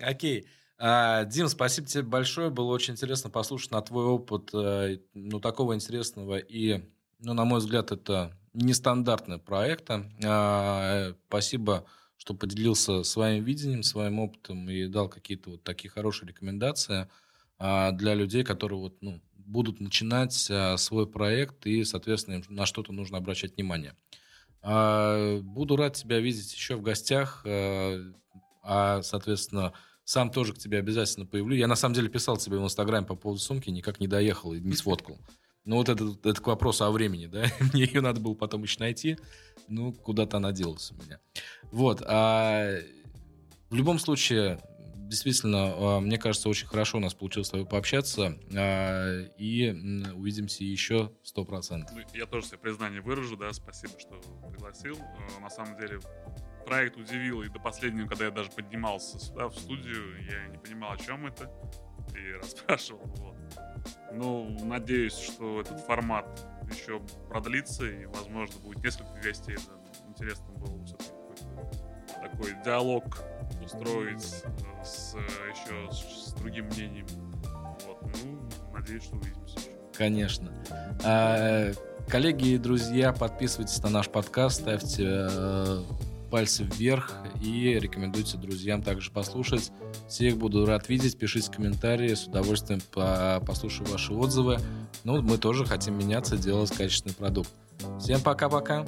Окей. А, Дим, спасибо тебе большое. Было очень интересно послушать на твой опыт, э, ну, такого интересного и, ну, на мой взгляд, это нестандартный проект. А, спасибо, что поделился своим видением, своим опытом и дал какие-то вот такие хорошие рекомендации. а, для людей, которые вот, ну, будут начинать свой проект и, соответственно, им на что-то нужно обращать внимание. Буду рад тебя видеть еще в гостях, а, соответственно, сам тоже к тебе обязательно появлюсь. Я на самом деле писал тебе в Инстаграме по поводу сумки, никак не доехал и не сфоткал. Ну, вот это, это к вопросу о времени, да? Мне ее надо было потом еще найти. Ну, куда-то она делась у меня. Вот. А в любом случае, действительно, а, мне кажется, очень хорошо у нас получилось с тобой пообщаться. А, и увидимся еще сто процентов. Ну, я тоже себе признание выражу, да, спасибо, что пригласил. А, на самом деле, проект удивил, и до последнего, когда я даже поднимался сюда, в студию, я не понимал, о чем это, и расспрашивал. Вот. Ну, надеюсь, что этот формат еще продлится, и, возможно, будет несколько гостей. Это интересно было все-таки такой диалог устроить э, с, еще с, с другим мнением. Вот. Ну, надеюсь, что увидимся еще. Конечно. А, коллеги и друзья, подписывайтесь на наш подкаст, ставьте э, пальцы вверх и рекомендуйте друзьям также послушать. Всех буду рад видеть, пишите комментарии, с удовольствием по послушаю ваши отзывы. Ну, мы тоже хотим меняться, делать качественный продукт. Всем пока-пока.